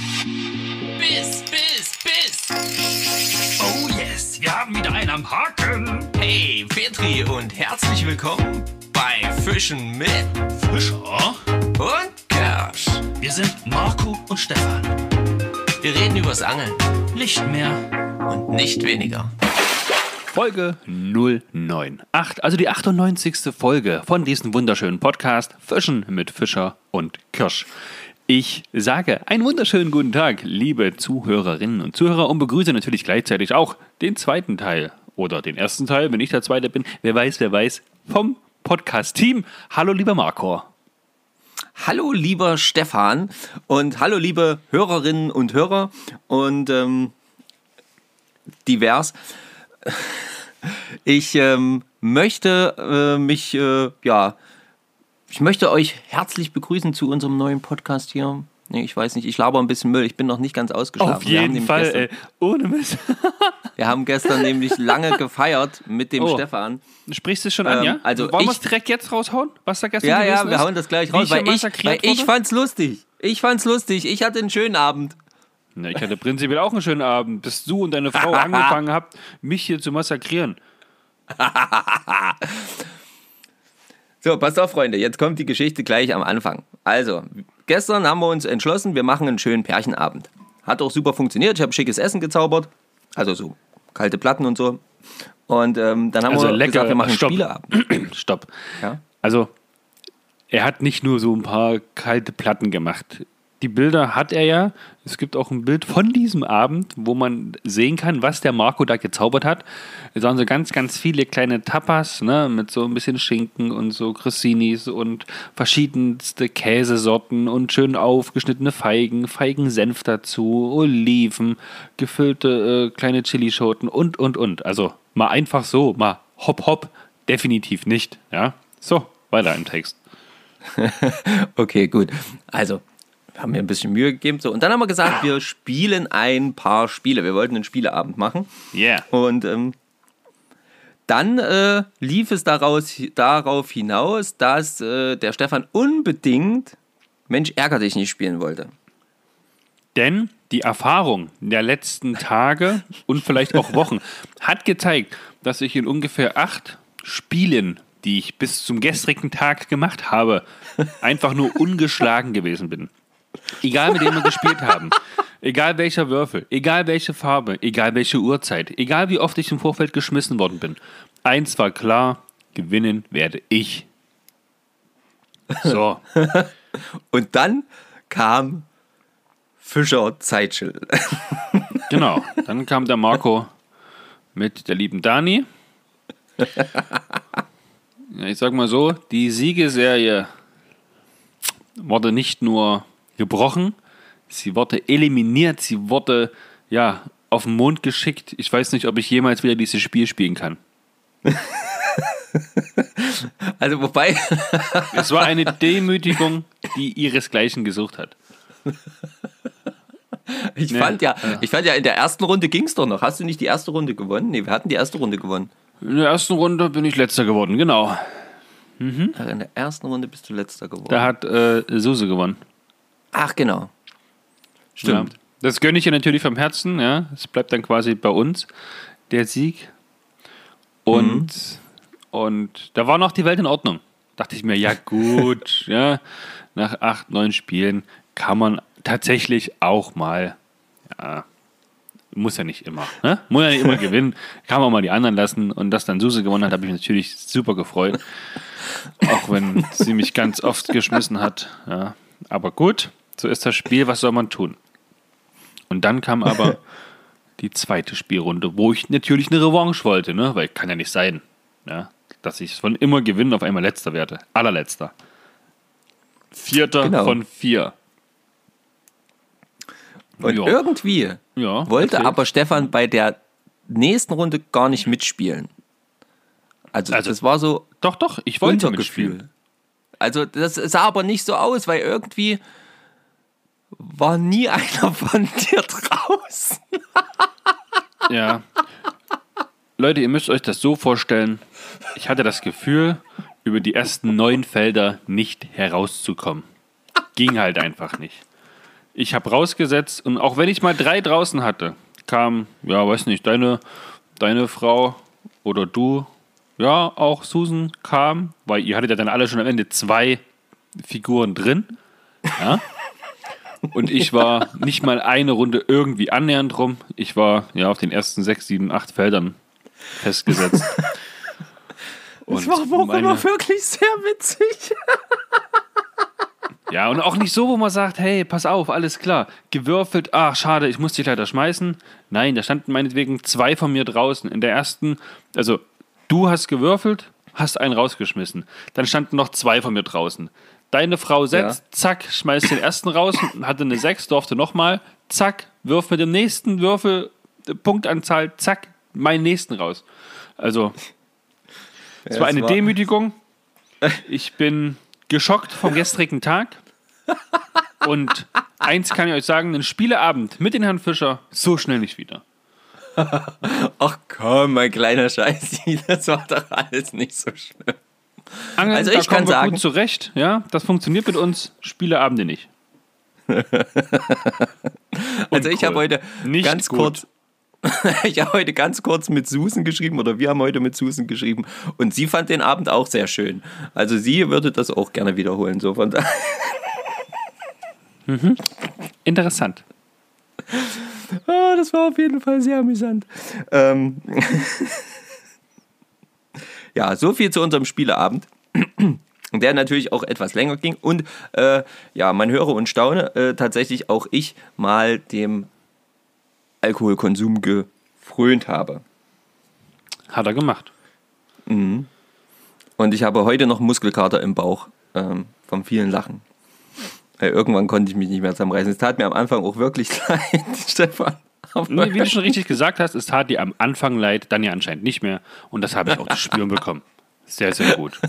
Biss, Biss, Biss. Oh yes, wir haben wieder einen am Haken. Hey, Petri und herzlich willkommen bei Fischen mit Fischer. und Kersch. Wir sind Marco und Stefan. Wir reden übers Angeln Nicht mehr. und nicht weniger. Folge 098, also die 98. Folge von diesem wunderschönen Podcast Fischen mit Fischer und Kirsch. Ich sage einen wunderschönen guten Tag, liebe Zuhörerinnen und Zuhörer und begrüße natürlich gleichzeitig auch den zweiten Teil oder den ersten Teil, wenn ich der zweite bin, wer weiß, wer weiß, vom Podcast-Team. Hallo lieber Marco. Hallo, lieber Stefan und hallo, liebe Hörerinnen und Hörer und ähm, divers. Ich ähm, möchte äh, mich, äh, ja, ich möchte euch herzlich begrüßen zu unserem neuen Podcast hier. Nee, ich weiß nicht, ich laber ein bisschen Müll, ich bin noch nicht ganz ausgeschlafen. Auf Wir haben jeden Fall, gestern, ey, ohne Mist. Wir haben gestern nämlich lange gefeiert mit dem Oh. Stefan. Sprichst du es schon an, Ähm, ja? also Wollen wir es direkt jetzt raushauen, was da gestern Ja, ja, wir ist? hauen das gleich raus, ich weil ich, weil ich wurde? fand's lustig. Ich fand's lustig. Ich hatte einen schönen Abend. Na, ich hatte prinzipiell auch einen schönen Abend, bis du und deine Frau angefangen habt, mich hier zu massakrieren. So, passt auf, Freunde. Jetzt kommt die Geschichte gleich am Anfang. Also, gestern haben wir uns entschlossen, wir machen einen schönen Pärchenabend. Hat auch super funktioniert. Ich habe schickes Essen gezaubert. Also so kalte Platten und so. Und ähm, dann haben Also wir lecker. gesagt, wir machen einen Stopp. Spieleabend. Stopp. Ja? Also, er hat nicht nur so ein paar kalte Platten gemacht. Die Bilder hat er ja. Es gibt auch ein Bild von diesem Abend, wo man sehen kann, was der Marco da gezaubert hat. Es waren so ganz, ganz viele kleine Tapas, ne, mit so ein bisschen Schinken und so Cressinis und verschiedenste Käsesorten und schön aufgeschnittene Feigen, Feigensenf dazu, Oliven, gefüllte äh, kleine Chilischoten und, und, und. Also mal einfach so, mal hopp, hopp, definitiv nicht. Ja, so, weiter im Text. Okay, gut. Also, haben mir ein bisschen Mühe gegeben. So, und dann haben wir gesagt, wir spielen ein paar Spiele. Wir wollten einen Spieleabend machen. Yeah. Und ähm, dann äh, lief es daraus, darauf hinaus, dass äh, der Stefan unbedingt Mensch ärger dich nicht spielen wollte. Denn die Erfahrung der letzten Tage und vielleicht auch Wochen hat gezeigt, dass ich in ungefähr acht Spielen, die ich bis zum gestrigen Tag gemacht habe, einfach nur ungeschlagen gewesen bin. Egal mit wem wir gespielt haben, egal welcher Würfel, egal welche Farbe, egal welche Uhrzeit, egal wie oft ich im Vorfeld geschmissen worden bin. Eins war klar, gewinnen werde ich. So, Und dann kam Fischer Zeitschild. Genau. Dann kam der Marco mit der lieben Dani. Ich sag mal so, die Siegeserie wurde nicht nur gebrochen, sie wurde eliminiert, sie wurde ja auf den Mond geschickt. Ich weiß nicht, ob ich jemals wieder dieses Spiel spielen kann. Also, wobei, Es war eine Demütigung, die ihresgleichen gesucht hat. ich Nee, fand ja, ja. ich fand ja, in der ersten Runde ging es doch noch. Hast du nicht die erste Runde gewonnen? Nee, wir hatten die erste Runde gewonnen. In der ersten Runde bin ich letzter geworden, genau. Ach, in der ersten Runde bist du letzter geworden. Da hat äh, Suse gewonnen. Ach, genau. Stimmt. Ja. Das gönne ich ihr natürlich vom Herzen, ja. Es bleibt dann quasi bei uns, der Sieg. Und, und da war noch die Welt in Ordnung. Dachte ich mir, ja gut, ja, nach acht, neun Spielen kann man tatsächlich auch mal, ja, muss ja nicht immer, ne? Muss ja nicht immer gewinnen, kann man mal die anderen lassen. Und dass dann Suse gewonnen hat, habe ich mich natürlich super gefreut. Auch wenn sie mich ganz oft geschmissen hat. Ja. Aber gut, so ist das Spiel, was soll man tun? Und dann kam aber die zweite Spielrunde, wo ich natürlich eine Revanche wollte, ne? weil kann ja nicht sein, ja? dass ich von immer gewinnen auf einmal letzter werde. Allerletzter. Vierter Genau. von vier. Und Ja. irgendwie Ja, wollte erzähl. aber Stefan bei der nächsten Runde gar nicht mitspielen. Also, Also, das war so Doch, doch, ich wollte mitspielen. Also das sah aber nicht so aus, weil irgendwie war nie einer von dir draußen. Ja. Leute, ihr müsst euch das so vorstellen. Ich hatte das Gefühl, über die ersten neun Felder nicht herauszukommen. Ging halt einfach nicht. Ich habe rausgesetzt und auch wenn ich mal drei draußen hatte, kam, ja, weiß nicht, deine, deine Frau oder du, ja, auch Susan kam, weil ihr hattet ja dann alle schon am Ende zwei Figuren drin. Ja. Und ich war nicht mal eine Runde irgendwie annähernd rum. Ich war ja auf den ersten sechs, sieben, acht Feldern festgesetzt. Das war auch meine- immer wirklich sehr witzig. Ja, und auch nicht so, wo man sagt, hey, pass auf, alles klar. Gewürfelt, ach, schade, ich muss dich leider schmeißen. Nein, da standen meinetwegen zwei von mir draußen. In der ersten, also du hast gewürfelt, hast einen rausgeschmissen. Dann standen noch zwei von mir draußen. Deine Frau setzt, zack, schmeißt den ersten raus, hatte eine sechs, durfte nochmal, zack, wirf mit dem nächsten Würfel, äh, Punktanzahl, zack, meinen nächsten raus. Also, es war eine war- Demütigung. Ich bin geschockt vom gestrigen Tag. Und eins kann ich euch sagen: einen Spieleabend mit den Herrn Fischer so schnell nicht wieder. Ach komm, mein kleiner Scheiß, das war doch alles nicht so schlimm. Angeln, Also da ich kann sagen- gut zurecht. Ja, das funktioniert mit uns. Spieleabende nicht. Also ich habe heute Nicht ganz gut. kurz, ich habe heute ganz kurz mit Susan geschrieben oder wir haben heute mit Susan geschrieben und sie fand den Abend auch sehr schön. Also sie würde das auch gerne wiederholen. So von daher. Interessant. Ah, das war auf jeden Fall sehr amüsant. Ähm ja, so viel zu unserem Spieleabend. Der natürlich auch etwas länger ging und äh, ja, man höre und staune, äh, tatsächlich auch ich mal dem Alkoholkonsum gefrönt habe. Hat er gemacht. Und ich habe heute noch Muskelkater im Bauch ähm, vom vielen Lachen. Weil irgendwann konnte ich mich nicht mehr zusammenreißen. Es tat mir am Anfang auch wirklich leid, Stefan. Aber Nee, wie du schon richtig gesagt hast, es tat dir am Anfang leid, dann ja anscheinend nicht mehr. Und das habe ich auch zu spüren bekommen. Sehr, sehr gut.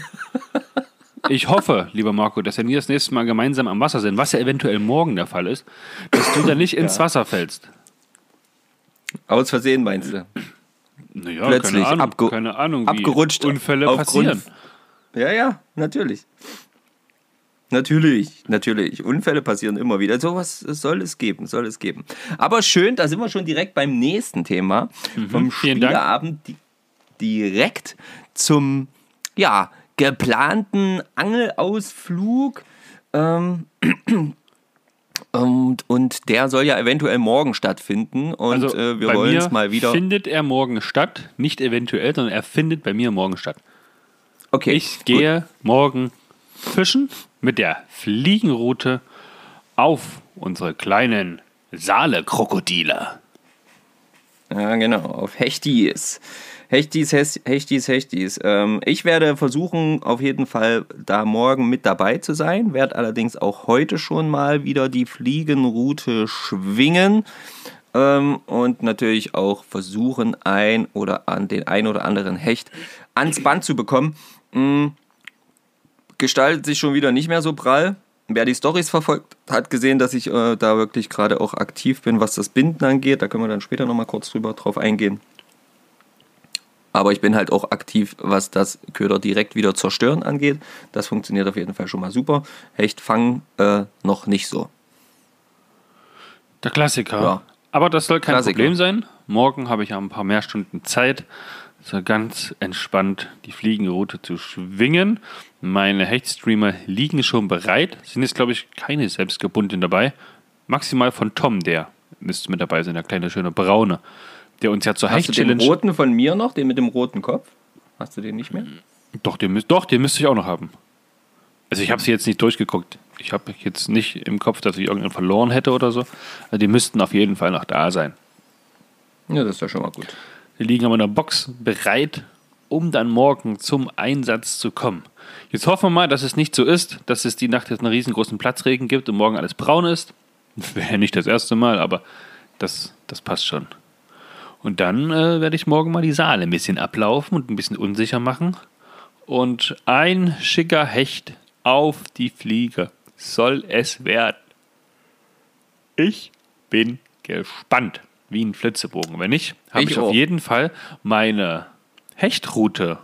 Ich hoffe, lieber Marco, dass wenn wir das nächste Mal gemeinsam am Wasser sind, was ja eventuell morgen der Fall ist, dass du dann nicht ins Wasser fällst. aus Versehen meinst du? Naja, Plötzlich keine Ahnung, keine Ahnung wie abgerutscht Unfälle passieren. Ja, ja, natürlich. Natürlich, natürlich. Unfälle passieren immer wieder. Sowas soll es geben, soll es geben. Aber schön, da sind wir schon direkt beim nächsten Thema. Vom Mhm, Dank. Spieleabend di direkt zum, ja, geplanten Angelausflug. Ähm, und, und der soll ja eventuell morgen stattfinden. Und Also äh, wir wollen es mal wieder. findet er morgen statt, nicht eventuell, sondern er findet bei mir morgen statt. Okay, Ich gehe morgen fischen mit der Fliegenroute auf unsere kleinen Saale-Krokodile. Ja, genau, auf Hechtis. Hechtis, Hechtis, Hechtis. Ähm, ich werde versuchen, auf jeden Fall da morgen mit dabei zu sein, werde allerdings auch heute schon mal wieder die Fliegenroute schwingen ähm, und natürlich auch versuchen, ein oder an den ein oder anderen Hecht ans Band zu bekommen. Mm, gestaltet sich schon wieder nicht mehr so prall. Wer die Stories verfolgt, hat gesehen, dass ich äh, da wirklich gerade auch aktiv bin, was das Binden angeht. Da können wir dann später nochmal kurz drüber drauf eingehen. Aber ich bin halt auch aktiv, was das Köder direkt wieder zerstören angeht. Das funktioniert auf jeden Fall schon mal super. Hecht fangen äh, noch nicht so. Der Klassiker. Ja. Aber das soll kein Klassiker. Problem sein. Morgen habe ich ja ein paar mehr Stunden Zeit, so ganz entspannt die Fliegenroute zu schwingen. Meine Hechtstreamer liegen schon bereit. Sind jetzt, glaube ich, keine selbstgebundenen dabei. Maximal von Tom, der müsste mit dabei sein, der kleine schöne Braune. Der uns ja zur Hast du den roten von mir noch, den mit dem roten Kopf? Hast du den nicht mehr? Doch, den, doch, den müsste ich auch noch haben. Also ich habe sie jetzt nicht durchgeguckt. Ich habe jetzt nicht im Kopf, dass ich irgendeinen verloren hätte oder so. Also die müssten auf jeden Fall noch da sein. Ja, das ist ja schon mal gut. Die liegen aber in der Box bereit, um dann morgen zum Einsatz zu kommen. Jetzt hoffen wir mal, dass es nicht so ist, dass es die Nacht jetzt einen riesengroßen Platzregen gibt und morgen alles braun ist. Wäre nicht das erste Mal, aber das, das passt schon. Und dann äh, werde ich morgen mal die Saale ein bisschen ablaufen und ein bisschen unsicher machen. Und ein schicker Hecht auf die Fliege soll es werden. Ich bin gespannt. Wie ein Flitzebogen. Wenn nicht, habe Ich ich, auf jeden Fall meine Hechtroute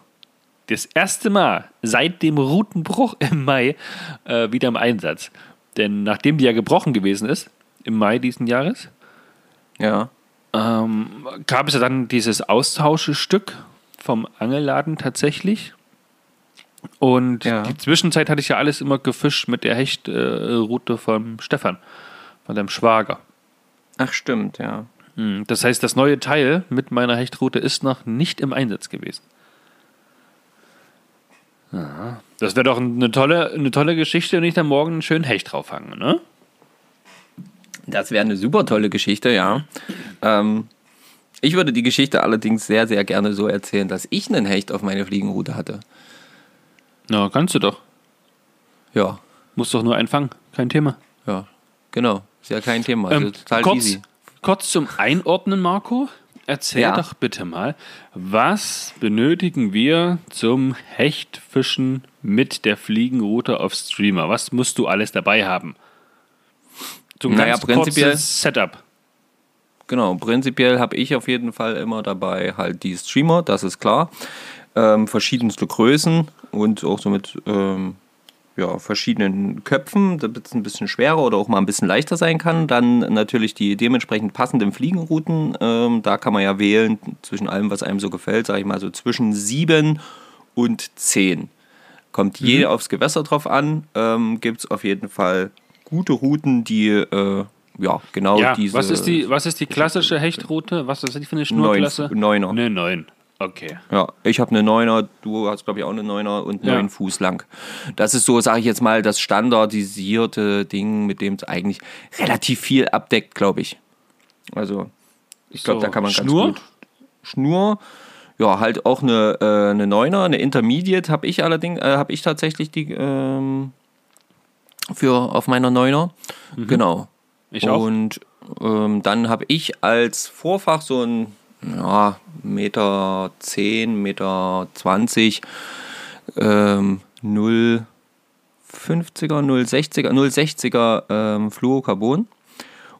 das erste Mal seit dem Routenbruch im Mai äh, wieder im Einsatz. Denn nachdem die ja gebrochen gewesen ist, im Mai diesen Jahres, Ja. ähm, gab es ja dann dieses Austauschstück vom Angelladen tatsächlich. Und Ja. die Zwischenzeit hatte ich ja alles immer gefischt mit der Hechtroute vom Stefan, von deinem Schwager. Ach, stimmt, ja. Hm, Das heißt, das neue Teil mit meiner Hechtroute ist noch nicht im Einsatz gewesen. Ja, das wäre doch eine tolle, eine tolle Geschichte, wenn ich dann morgen einen schönen Hecht drauf fange, ne? Das wäre eine super tolle Geschichte, ja. Ähm, ich würde die Geschichte allerdings sehr, sehr gerne so erzählen, dass ich einen Hecht auf meine Fliegenroute hatte. Na, kannst du doch. Ja, Musst doch nur einfangen, kein Thema. ja, genau. Ist ja kein Thema. Also Ähm, kurz, easy. kurz zum Einordnen, Marco. Erzähl Ja. doch bitte mal, was benötigen wir zum Hechtfischen mit der Fliegenroute auf Streamer? Was musst du alles dabei haben? So ein Naja, ganz prinzipiell- kurzes Setup. Genau, prinzipiell habe ich auf jeden Fall immer dabei halt die Streamer, das ist klar. Ähm, verschiedenste Größen und auch so mit ähm, ja, verschiedenen Köpfen, damit es ein bisschen schwerer oder auch mal ein bisschen leichter sein kann. Dann natürlich die dementsprechend passenden Fliegenrouten. Ähm, da kann man ja wählen zwischen allem, was einem so gefällt, sage ich mal so zwischen 7 und 10. Kommt je aufs Gewässer drauf an. Ähm, Gibt es auf jeden Fall gute Routen, die äh, ja genau Ja, diese. was ist die, was ist die klassische Hechtroute? Was ist die für eine Schnurklasse? Neun- Neuner. Eine 9. Okay. Ja, ich habe eine Neuner, du hast glaube ich auch eine Neuner und Ja. neun Fuß lang. Das ist so, sage ich jetzt mal, das standardisierte Ding, mit dem es eigentlich relativ viel abdeckt, glaube ich. Also ich glaube, So, da kann man Schnur? ganz gut. Schnur, ja, halt auch eine, äh, eine Neuner, eine Intermediate habe ich allerdings, äh, habe ich tatsächlich die ähm, für auf meiner Neuner. Genau. Mhm. Ich auch. Und ähm, dann habe ich als Vorfach so ein ja, Meter 10, Meter 20, ähm, 0,50er, 0,60er, 0,60er ähm, Fluorocarbon.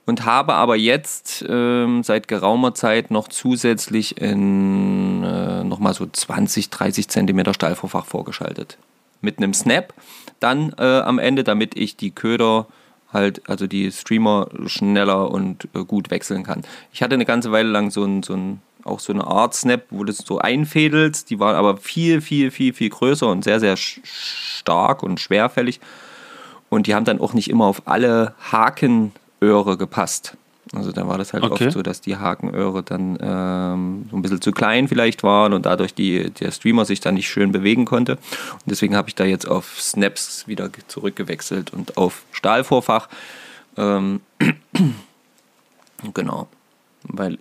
Und habe aber jetzt ähm, seit geraumer Zeit noch zusätzlich in äh, nochmal so 20, 30 Zentimeter Stahlvorfach vorgeschaltet. Mit einem Snap dann äh, am Ende, damit ich die Köder halt, also die Streamer schneller und äh, gut wechseln kann. Ich hatte eine ganze Weile lang so ein, so ein auch so eine Art Snap, wo du so einfädelst. Die waren aber viel, viel, viel, viel größer und sehr, sehr stark und schwerfällig. Und die haben dann auch nicht immer auf alle Hakenöhre gepasst. Also da war das halt Okay. oft so, dass die Hakenöhre dann ähm, so ein bisschen zu klein vielleicht waren und dadurch die, der Streamer sich dann nicht schön bewegen konnte. Und deswegen habe ich da jetzt auf Snaps wieder ge- zurückgewechselt und auf Stahlvorfach. Ähm, genau. Weil,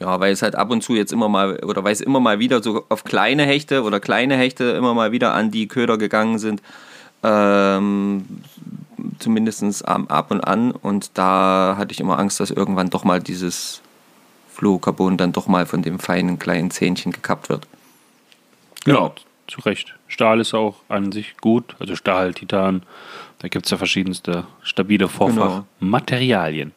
ja, weil es halt ab und zu jetzt immer mal, oder weil es immer mal wieder so auf kleine Hechte oder kleine Hechte immer mal wieder an die Köder gegangen sind. Ähm, zumindest ab und an. Und da hatte ich immer Angst, dass irgendwann doch mal dieses Fluorocarbon dann doch mal von dem feinen kleinen Zähnchen gekappt wird. Ja, zu Recht. Stahl ist auch an sich gut. Also Stahl, Titan. Da gibt es ja verschiedenste stabile Vorfachmaterialien.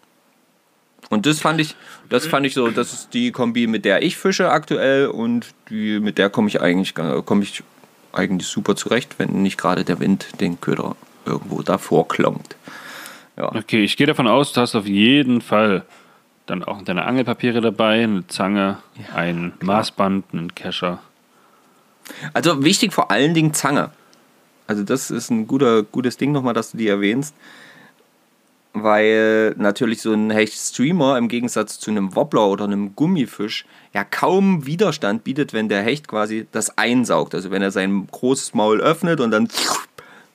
Und das fand ich, das fand ich so, das ist die Kombi, mit der ich fische aktuell und die, mit der komme ich eigentlich komme ich eigentlich super zurecht, wenn nicht gerade der Wind den Köder irgendwo davor klonkt. Ja. Okay, ich gehe davon aus, du hast auf jeden Fall dann auch deine Angelpapiere dabei, eine Zange, ein Maßband, einen Kescher. Also wichtig vor allen Dingen Zange. Also das ist ein guter, gutes Ding nochmal, dass du die erwähnst. Weil natürlich so ein Hecht-Streamer im Gegensatz zu einem Wobbler oder einem Gummifisch ja kaum Widerstand bietet, wenn der Hecht quasi das einsaugt. Also wenn er sein großes Maul öffnet und dann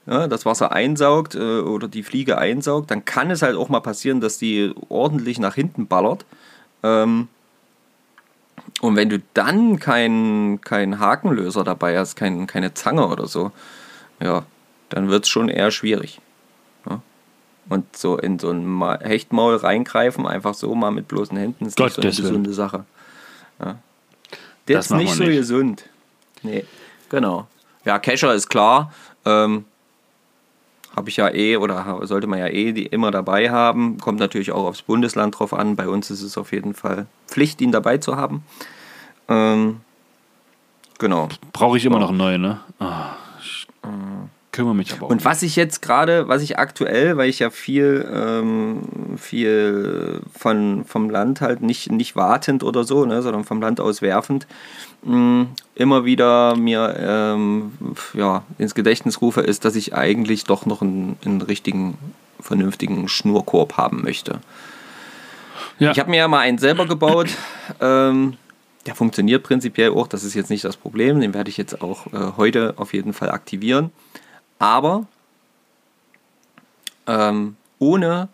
ja, das Wasser einsaugt äh, oder die Fliege einsaugt, dann kann es halt auch mal passieren, dass die ordentlich nach hinten ballert. Ähm, und wenn du dann keinen kein Hakenlöser dabei hast, kein, keine Zange oder so, ja, dann wird es schon eher schwierig. Und so in so ein Ma- Hechtmaul reingreifen, einfach so mal mit bloßen Händen, ist nicht so eine gesunde Sache. Ja. Das Das ist nicht so nicht. gesund. Nee, genau. Ja, Kescher ist klar. Ähm, habe ich ja eh oder sollte man ja eh die immer dabei haben. Kommt natürlich auch aufs Bundesland drauf an. Bei uns ist es auf jeden Fall Pflicht, ihn dabei zu haben. Ähm, genau. Brauche ich immer noch einen neuen, ne? Ah, kümmere mich aber auch. Und was ich jetzt gerade, was ich aktuell, weil ich ja viel, ähm, viel von, vom Land halt nicht, nicht wartend oder so, ne, sondern vom Land aus werfend, mh, immer wieder mir ähm, ja, ins Gedächtnis rufe, ist, dass ich eigentlich doch noch einen, einen richtigen, vernünftigen Schnurkorb haben möchte. ja. Ich habe mir ja mal einen selber gebaut. Ähm, der funktioniert prinzipiell auch, das ist jetzt nicht das Problem. Den werde ich jetzt auch äh, heute auf jeden Fall aktivieren. Aber ähm, ohne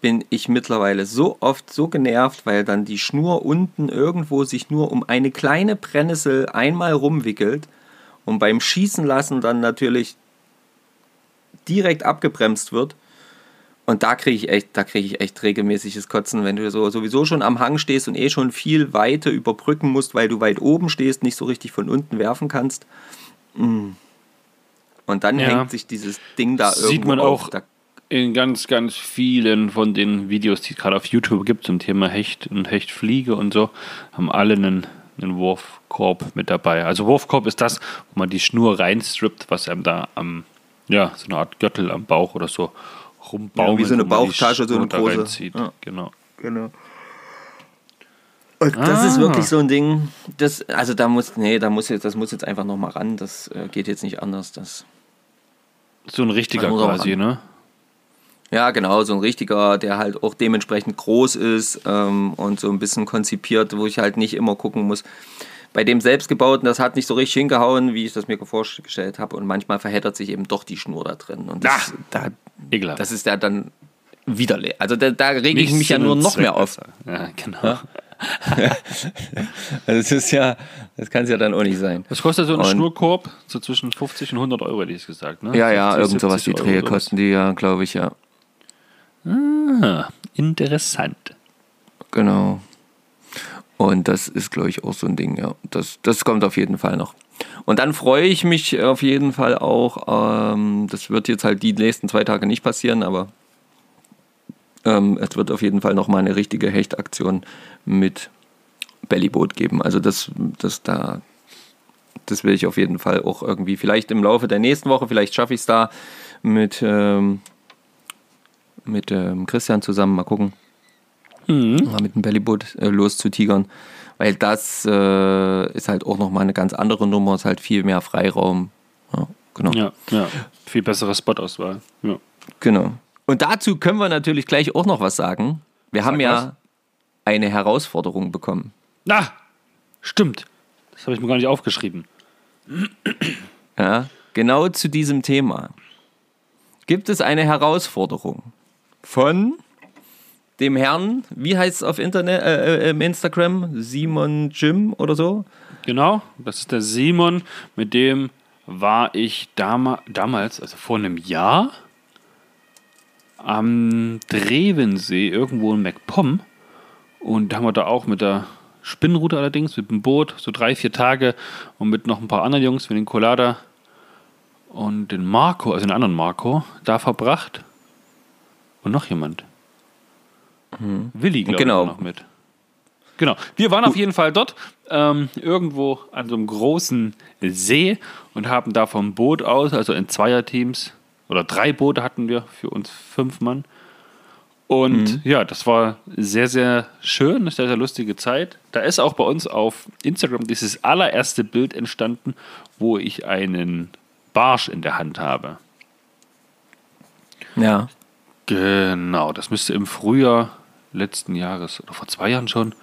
bin ich mittlerweile so oft so genervt, weil dann die Schnur unten irgendwo sich nur um eine kleine Brennnessel einmal rumwickelt und beim Schießen lassen dann natürlich direkt abgebremst wird. Und da kriege ich echt, da kriege ich echt regelmäßiges Kotzen, wenn du so sowieso schon am Hang stehst und eh schon viel Weite überbrücken musst, weil du weit oben stehst, nicht so richtig von unten werfen kannst. Mm. Und dann Ja. hängt sich dieses Ding da Sieht irgendwo man auf. auch Da, in ganz, ganz vielen von den Videos, die es gerade auf YouTube gibt zum Thema Hecht und Hechtfliege und so, haben alle einen, einen Wurfkorb mit dabei. Also Wurfkorb ist das, wo man die Schnur reinstrippt, was einem da am, ja, so eine Art Gürtel am Bauch oder so rumbaumelt. Ja, wie so eine man Bauchtasche, so eine große. reinzieht. Ja. Genau. Genau. Und das ist Ah. wirklich so ein Ding, das, also da muss, nee, da muss jetzt, das muss jetzt einfach nochmal ran, das äh, geht jetzt nicht anders. Das, So ein richtiger quasi, ne? ja, genau, so ein richtiger, der halt auch dementsprechend groß ist ähm, und so ein bisschen konzipiert, wo ich halt nicht immer gucken muss. Bei dem selbstgebauten, das hat nicht so richtig hingehauen, wie ich das mir vorgestellt habe. Und manchmal verheddert sich eben doch die Schnur da drin. Und das, da, Ekelhaft. das ist ja dann widerlich. Also da, da rege ich mich ja nur noch mehr auf. Ja, genau. Also das ist ja, das kann es ja dann auch nicht sein. Das kostet so ein Und- Schnurkorb so zwischen 50 und 100 Euro, hätte ich gesagt, ne? Ja, ja, 50, irgend sowas, die 70 Drehe kosten die ja, glaube ich, ja. Ah, interessant. Genau. Und das ist, glaube ich, auch so ein Ding, ja. Das, das kommt auf jeden Fall noch. Und dann freue ich mich auf jeden Fall auch, ähm, das wird jetzt halt die nächsten zwei Tage nicht passieren, aber ähm, es wird auf jeden Fall noch mal eine richtige Hechtaktion mit Bellyboot geben. Also das, das da, das will ich auf jeden Fall auch irgendwie, vielleicht im Laufe der nächsten Woche, vielleicht schaffe ich es da mit, ähm, mit ähm, Christian zusammen, mal gucken mal mit dem Bellyboot äh, loszutigern. Weil das äh, ist halt auch nochmal eine ganz andere Nummer, ist halt viel mehr Freiraum. Ja, genau. Ja, ja. Viel bessere Spotauswahl. Ja. genau. Und dazu können wir natürlich gleich auch noch was sagen. Wir haben ja was. Eine Herausforderung bekommen. Na, stimmt. Das habe ich mir gar nicht aufgeschrieben. Ja, genau zu diesem Thema gibt es eine Herausforderung von dem Herrn, wie heißt es auf Internet, äh, äh, im Instagram? Simon Jim oder so? Genau, das ist der Simon, mit dem war ich dama damals, also vor einem Jahr, am Drevensee, irgendwo in MacPom. Und haben wir da auch mit der Spinnenroute allerdings, mit dem Boot, so drei, vier Tage und mit noch ein paar anderen Jungs, mit den Colada und den Marco, also den anderen Marco, da verbracht. Und noch jemand. Willi, glaube Genau. ich, noch mit. Genau. Wir waren auf jeden Fall dort, ähm, irgendwo an so einem großen See und haben da vom Boot aus, also in Zweierteams, oder drei Boote hatten wir für uns fünf Mann. Und ja, das war sehr, sehr schön, eine sehr, sehr lustige Zeit. Da ist auch bei uns auf Instagram dieses allererste Bild entstanden, wo ich einen Barsch in der Hand habe. Ja. Genau, das müsste im Frühjahr letzten Jahres oder vor zwei Jahren schon.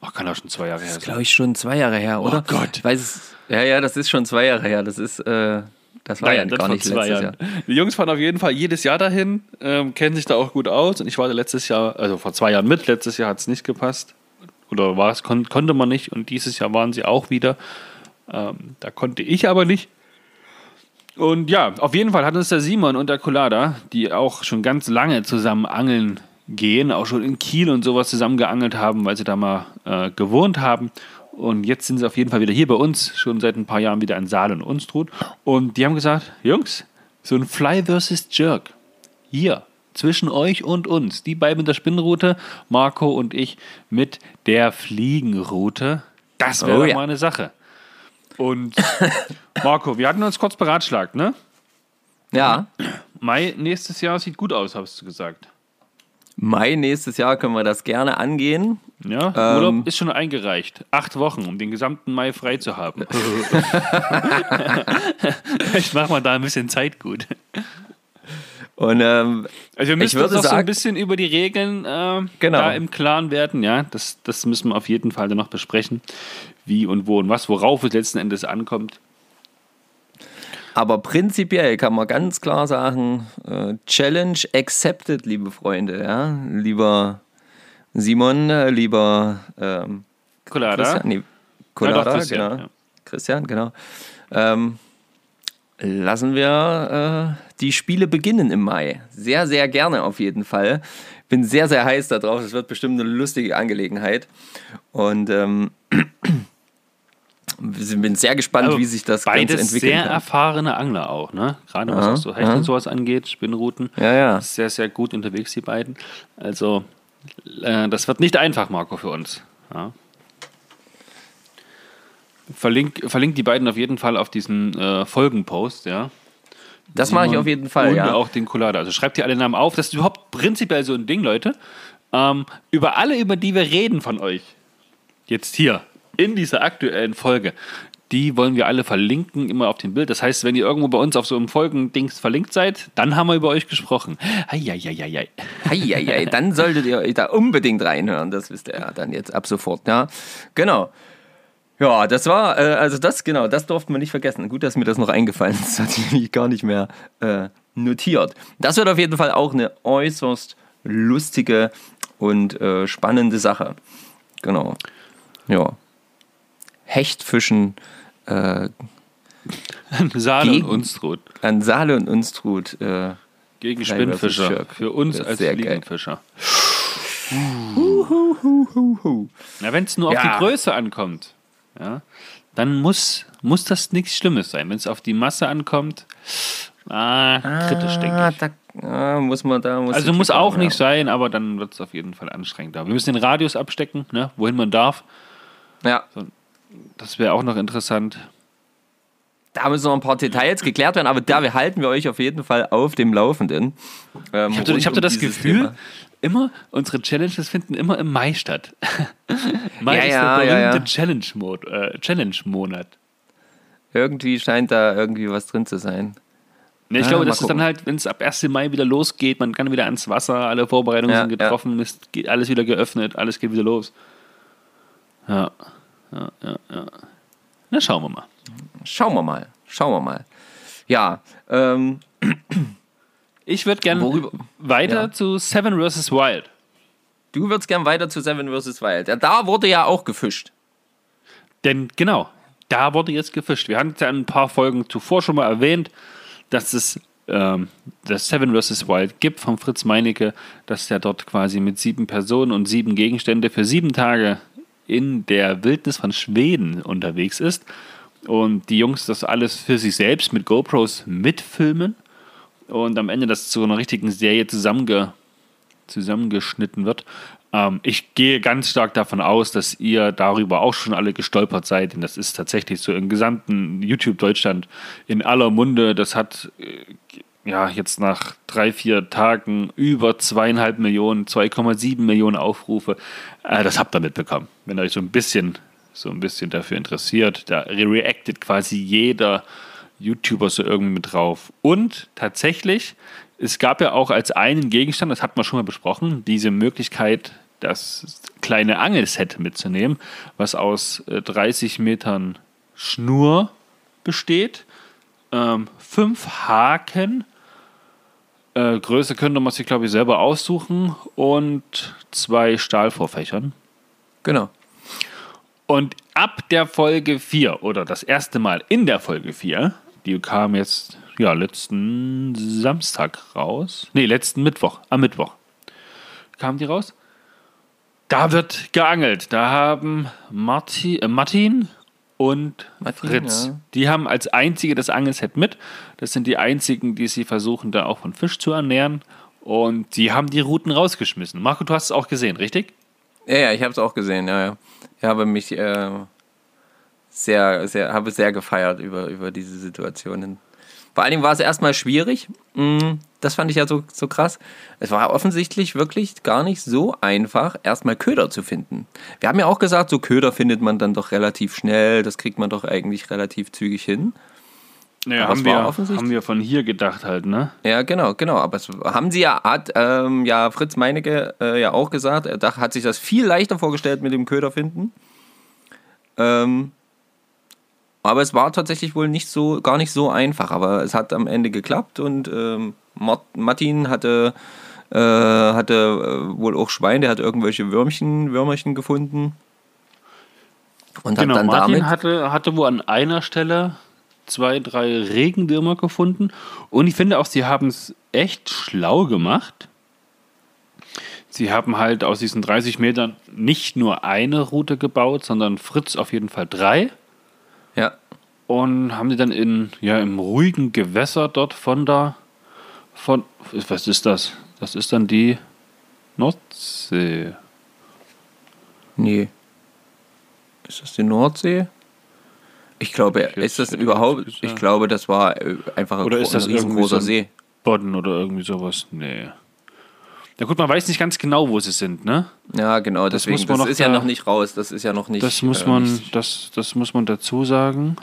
Ach, kann auch schon zwei Jahre her Das ist, sein. glaube ich, schon zwei Jahre her, oder? Gott. Ich weiß. Ja, ja, das ist schon zwei Jahre her. Das ist, äh, das war ja, das gar nicht letztes Jahr. Die Jungs fahren auf jeden Fall jedes Jahr dahin, ähm, kennen sich da auch gut aus. Und ich war da letztes Jahr, also vor zwei Jahren mit, letztes Jahr hat es nicht gepasst. Oder war es, kon konnte man nicht. Und dieses Jahr waren sie auch wieder. Ähm, da konnte ich aber nicht. Und ja, auf jeden Fall hat uns der Simon und der Colada, die auch schon ganz lange zusammen angeln gehen, auch schon in Kiel und sowas zusammen geangelt haben, weil sie da mal äh, gewohnt haben. Und jetzt sind sie auf jeden Fall wieder hier bei uns, schon seit ein paar Jahren wieder in Saal und Unstrut. Und die haben gesagt, Jungs, so ein Fly versus Jerk. Hier, zwischen euch und uns. Die beiden mit der Spinnenroute, Marco und ich mit der Fliegenroute. Das wäre Oh doch ja. mal eine Sache. Und Marco, wir hatten uns kurz beratschlagt, ne? Ja, Mai nächstes Jahr sieht gut aus, hast du gesagt. Mai nächstes Jahr können wir das gerne angehen. Ja, Ähm. Urlaub ist schon eingereicht. Acht Wochen, um den gesamten Mai frei zu haben. ich mach mal da ein bisschen Zeit gut. Und ähm, Also wir müssen würde uns noch so ein bisschen über die Regeln äh, Genau. da im Klaren werden. Ja, das, das müssen wir auf jeden Fall dann noch besprechen. Wie und wo und was, worauf es letzten Endes ankommt. Aber prinzipiell kann man ganz klar sagen, äh, Challenge accepted, liebe Freunde. Ja? Lieber Simon, äh, lieber ähm, Colada. Christian, nee, Ja, Colada, doch, Christian, genau. ja. Christian, genau. Ähm, lassen wir äh, die Spiele beginnen im Mai. Sehr, sehr gerne auf jeden Fall. Bin sehr, sehr heiß darauf. Es wird bestimmt eine lustige Angelegenheit. Und ähm, bin sehr gespannt, Also wie sich das Ganze Beides entwickeln sehr kann. erfahrene Angler auch, ne? Gerade was Ja, auch so Hecht ja. und sowas angeht, Spinnruten. Ja, ja. Sehr, sehr gut unterwegs, die beiden. Also, äh, das wird nicht einfach, Marco, für uns. Ja. Verlink, verlink die beiden auf jeden Fall auf diesen äh, Folgenpost, ja. Das mache ich auf jeden Fall, und ja. auch den Colada. Also schreibt ihr alle Namen auf. Das ist überhaupt prinzipiell so ein Ding, Leute. Ähm, über alle, über die wir reden von euch, jetzt hier in dieser aktuellen Folge, die wollen wir alle verlinken, immer auf dem Bild. Das heißt, wenn ihr irgendwo bei uns auf so einem Folgendings verlinkt seid, dann haben wir über euch gesprochen. Eieieiei. Eieiei, dann solltet ihr euch da unbedingt reinhören. Das wisst ihr ja dann jetzt ab sofort. Ja, genau. Ja, das war, äh, also das, genau, das durften wir nicht vergessen. Gut, dass mir das noch eingefallen ist. Das hatte ich gar nicht mehr äh, notiert. Das wird auf jeden Fall auch eine äußerst lustige und äh, spannende Sache. Genau. Ja. Hechtfischen äh, Saale Gegen- und Unstrut. an Saale und Unstrut. Äh, Gegen Spinnfischer. Für uns als. Fliegenfischer. Na, wenn es nur auf Ja. die Größe ankommt, ja, dann muss, muss das nichts Schlimmes sein. Wenn es auf die Masse ankommt, ah, kritisch, denke ich. da ah, muss man da. Muss Also muss auch ja. nicht sein, aber dann wird es auf jeden Fall anstrengender. Wir müssen den Radius abstecken, ne, wohin man darf. Ja, Das wäre auch noch interessant. da müssen noch ein paar Details geklärt werden, aber da halten wir euch auf jeden Fall auf dem Laufenden. Ähm, Ich habe hab um das Gefühl, Thema. immer unsere Challenges finden immer im Mai statt. Mai Ja, ist ja, der berühmte ja. Äh, Challenge-Monat. Irgendwie scheint da irgendwie was drin zu sein. Ne, ich Ah, glaube, das ist dann gucken. halt, wenn es ab 1. Mai wieder losgeht, man kann wieder ans Wasser, alle Vorbereitungen sind getroffen, geht alles wieder geöffnet, alles geht wieder los. Ja, ja, ja, ja. Na, schauen wir mal. Schauen wir mal. Schauen wir mal. Ja, ähm, Ich würde gerne weiter Ja. zu Seven vs. Wild. du würdest gern weiter zu Seven vs. Wild. Ja, da wurde ja auch gefischt. Denn genau, da wurde jetzt gefischt. Wir hatten es ja in ein paar Folgen zuvor schon mal erwähnt, dass es ähm, das Seven vs. Wild gibt von Fritz Meinecke, dass der dort quasi mit sieben Personen und sieben Gegenstände für sieben Tage in der Wildnis von Schweden unterwegs ist. Und die Jungs das alles für sich selbst mit GoPros mitfilmen und am Ende das zu einer richtigen Serie zusammenge zusammengeschnitten wird. Ähm, ich gehe ganz stark davon aus, dass ihr darüber auch schon alle gestolpert seid, denn das ist tatsächlich so im gesamten YouTube-Deutschland in aller Munde. Das hat äh, ja jetzt nach drei, vier Tagen über zweieinhalb Millionen, 2,7 Millionen Aufrufe. Äh, das habt ihr mitbekommen. Wenn ihr euch so ein bisschen, so ein bisschen dafür interessiert, da reactet quasi jeder YouTuber so irgendwie mit drauf. Und tatsächlich, es gab ja auch als einen Gegenstand, das hat man schon mal besprochen, diese Möglichkeit, das kleine Angelset mitzunehmen, was aus äh, 30 Metern Schnur besteht, ähm, fünf Haken, äh, Größe könnte man sich, glaube ich, selber aussuchen und zwei Stahlvorfächern. Genau. Und ab der Folge 4 oder das erste Mal in der Folge 4, die kam jetzt ja letzten Samstag raus. Nee, letzten Mittwoch, am Mittwoch kam die raus. Da wird geangelt. Da haben Marti, äh, Martin und Martin, Fritz, ja. die haben als einzige das Angelset mit. Das sind die einzigen, die sie versuchen, da auch von Fisch zu ernähren. Und die haben die Routen rausgeschmissen. Marco, du hast es auch gesehen, richtig? Ja, ja, ich habe es auch gesehen, ja, ja. Ich habe mich äh, sehr, sehr, habe sehr gefeiert über, über diese Situationen. Vor allen Dingen war es erstmal schwierig. Mm, Das fand ich ja so, so krass. Es war offensichtlich wirklich gar nicht so einfach, erstmal Köder zu finden. Wir haben ja auch gesagt, so Köder findet man dann doch relativ schnell. Das kriegt man doch eigentlich relativ zügig hin. Naja, Aber haben wir, haben wir von hier gedacht halt, ne? Ja, genau, genau. Aber es haben sie ja, hat ähm, ja Fritz Meinecke äh, ja auch gesagt, er dach- hat sich das viel leichter vorgestellt mit dem Köder finden. Ähm, aber es war tatsächlich wohl nicht so, gar nicht so einfach. Aber es hat am Ende geklappt und ähm, Mart Martin hatte, äh, hatte äh, wohl auch Schwein, der hat irgendwelche Würmchen, Würmerchen gefunden. Und hat Genau, dann Martin damit. hatte, hatte wo an einer Stelle zwei, drei Regenwürmer gefunden. Und ich finde auch, sie haben es echt schlau gemacht. Sie haben halt aus diesen 30 Metern nicht nur eine Route gebaut, sondern Fritz auf jeden Fall drei. ja, Und haben die dann in, ja, im ruhigen Gewässer dort von da, von, was ist das? Das ist dann die Nordsee. Nee. Ist das die Nordsee? Ich glaube, ist das überhaupt. ich glaube, das war äh, einfach ein, Oder ist das ein riesengroßer so ein- See. Bodden oder irgendwie sowas? Nee. Na gut, man weiß nicht ganz genau, wo sie sind, ne? Ja, genau, Das deswegen. muss man Das, noch ist ja noch nicht raus. Das ist ja noch nicht. Das muss äh, man, nicht- das, das muss man dazu sagen.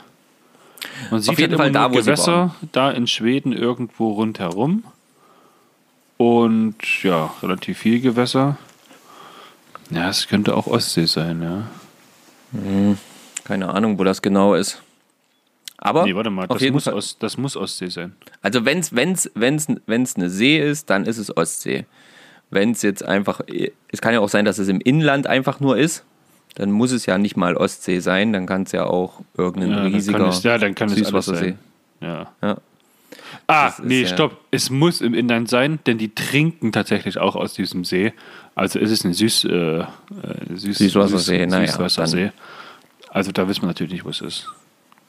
Man sieht jeden halt Fall immer da, wo sie Gewässer da in Schweden irgendwo rundherum. Und ja, relativ viel Gewässer. Ja, es könnte auch Ostsee sein, ja. Keine Ahnung, wo das genau ist. Aber Nee, warte mal, das muss, Fall. Ost, das muss Ostsee sein. Also wenn es wenn's, wenn's, wenn's eine See ist, dann ist es Ostsee. Wenn es jetzt einfach, es kann ja auch sein, dass es im Inland einfach nur ist, dann muss es ja nicht mal Ostsee sein, dann kann es ja auch irgendein Ja, dann riesiger kann es, ja, dann kann es Süßwassersee. sein. Ja. Ja. Ah, nee, ja- stopp. Es muss im Inland sein, denn die trinken tatsächlich auch aus diesem See. Also es ist ein Süß, äh, äh, Süß, Süßwassersee, Süß, naja, Süßwassersee. Also da wissen wir natürlich nicht, wo es ist.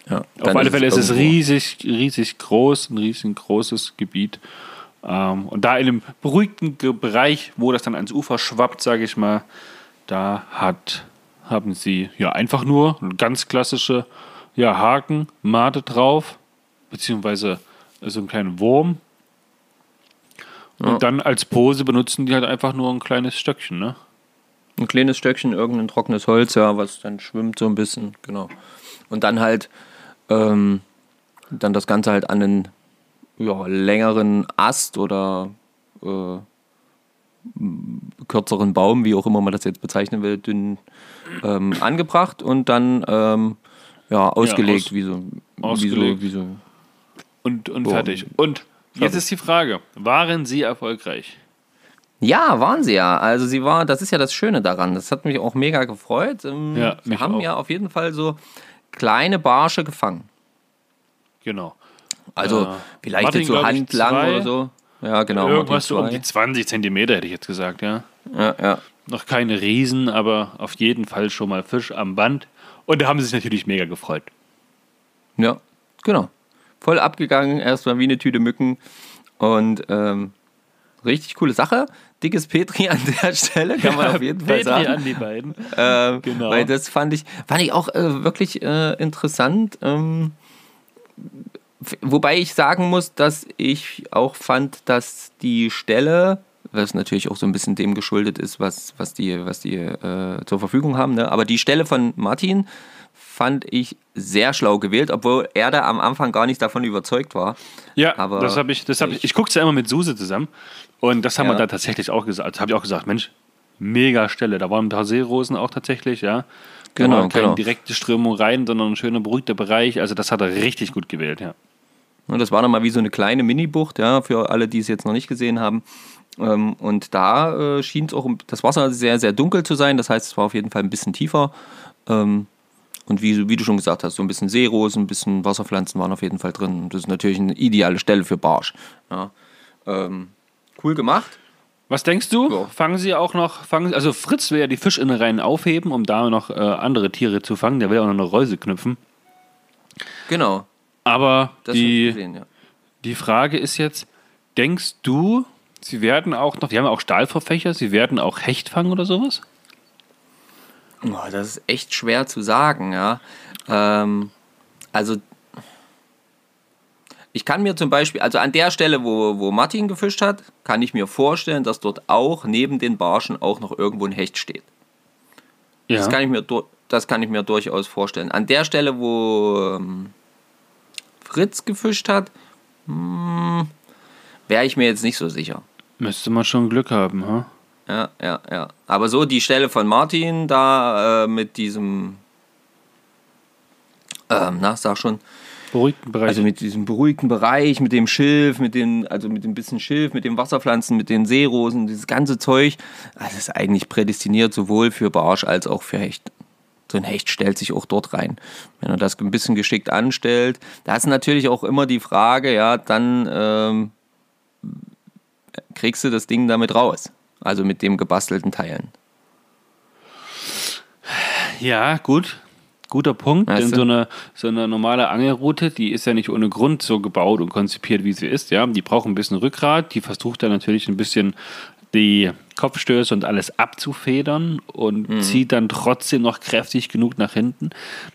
Ja, Auf alle Fälle ist es irgendwo. riesig, riesig groß, ein riesig großes Gebiet. Ähm, und da in einem beruhigten Bereich, wo das dann ans Ufer schwappt, sage ich mal, da hat, haben sie ja einfach nur ganz klassische ja, Haken, Mate drauf, beziehungsweise so einen kleinen Wurm. Und Ja. dann als Pose benutzen die halt einfach nur ein kleines Stöckchen, ne? Ein kleines Stöckchen, irgendein trockenes Holz, ja, was dann schwimmt so ein bisschen, genau. Und dann halt, ähm, dann das Ganze halt an einen ja, längeren Ast oder äh, kürzeren Baum, wie auch immer man das jetzt bezeichnen will, dünn ähm, angebracht und dann ähm, ja, ausgelegt, aus- wie so. ausgelegt. Wie so, wie so. Und, und fertig. Und jetzt ist die Frage, waren sie erfolgreich? Ja, waren sie ja. Also sie war, das ist ja das Schöne daran. Das hat mich auch mega gefreut. Ähm, Ja, wir haben auch. ja auf jeden Fall so kleine Barsche gefangen. Genau. Also Äh, vielleicht Martin, jetzt so handlang zwei. oder so. Ja, genau. Irgendwas so um die 20 Zentimeter, hätte ich jetzt gesagt, ja. Ja, ja. Noch keine Riesen, aber auf jeden Fall schon mal Fisch am Band. Und da haben sie sich natürlich mega gefreut. ja, genau. Voll abgegangen, erstmal wie eine Tüte Mücken. Und ähm, richtig coole Sache. Dickes Petri an der Stelle, kann man auf jeden Fall Petri sagen. an die beiden. Ähm, Genau. Weil das fand ich, fand ich auch äh, wirklich äh, interessant. Ähm, wobei ich sagen muss, dass ich auch fand, dass die Stelle, was natürlich auch so ein bisschen dem geschuldet ist, was, was die, was die äh, zur Verfügung haben, ne? aber die Stelle von Martin fand ich sehr schlau gewählt, obwohl er da am Anfang gar nicht davon überzeugt war. Ja, Aber das habe ich, das habe ich, ich gucke es ja immer mit Suse zusammen. Und das haben Ja. wir da tatsächlich auch gesagt. Habe ich auch gesagt, Mensch, mega Stelle. Da waren ein paar Seerosen auch tatsächlich, ja. Genau, keine genau. direkte Strömung rein, sondern ein schöner beruhigter Bereich. Also das hat er richtig gut gewählt, ja. Und das war dann mal wie so eine kleine Mini-Bucht, ja, für alle, die es jetzt noch nicht gesehen haben. Ähm, und da äh, schien es auch das Wasser sehr, sehr dunkel zu sein. Das heißt, es war auf jeden Fall ein bisschen tiefer. Ähm, und wie, wie du schon gesagt hast, so ein bisschen Seerosen, ein bisschen Wasserpflanzen waren auf jeden Fall drin. Das ist natürlich eine ideale Stelle für Barsch. Ja. Ähm, cool gemacht. Was denkst du? Ja. Fangen sie auch noch, fangen, also Fritz will ja die Fischinnereien aufheben, um da noch äh, andere Tiere zu fangen. Der will auch noch eine Reuse knüpfen. Genau. Aber Das die, gesehen, ja. die Frage ist jetzt, denkst du, sie werden auch noch, die haben ja auch Stahlverfächer, sie werden auch Hecht fangen oder sowas? Oh, das ist echt schwer zu sagen, ja. Ähm, also, ich kann mir zum Beispiel, also an der Stelle, wo, wo Martin gefischt hat, kann ich mir vorstellen, dass dort auch neben den Barschen auch noch irgendwo ein Hecht steht. Ja. Das, kann ich mir, das kann ich mir durchaus vorstellen. An der Stelle, wo ähm, Fritz gefischt hat, hm, wäre ich mir jetzt nicht so sicher. Müsste man schon Glück haben, ha? Ja, ja, ja. Aber so die Stelle von Martin da äh, mit diesem, ähm, na, sag schon, Beruhigten Bereich. also mit diesem beruhigten Bereich, mit dem Schilf, mit den, also mit dem bisschen Schilf, mit den Wasserpflanzen, mit den Seerosen, dieses ganze Zeug, das ist eigentlich prädestiniert sowohl für Barsch als auch für Hecht. So ein Hecht stellt sich auch dort rein. Wenn er das ein bisschen geschickt anstellt, da ist natürlich auch immer die Frage, ja, dann ähm, kriegst du das Ding damit raus. Also mit dem gebastelten Teilen. Ja, gut. Guter Punkt. Weißt denn du? so eine, so eine normale Angelroute, die ist ja nicht ohne Grund so gebaut und konzipiert, wie sie ist. Ja, die braucht ein bisschen Rückgrat. Die versucht dann natürlich ein bisschen die Kopfstöße und alles abzufedern und Mhm. zieht dann trotzdem noch kräftig genug nach hinten.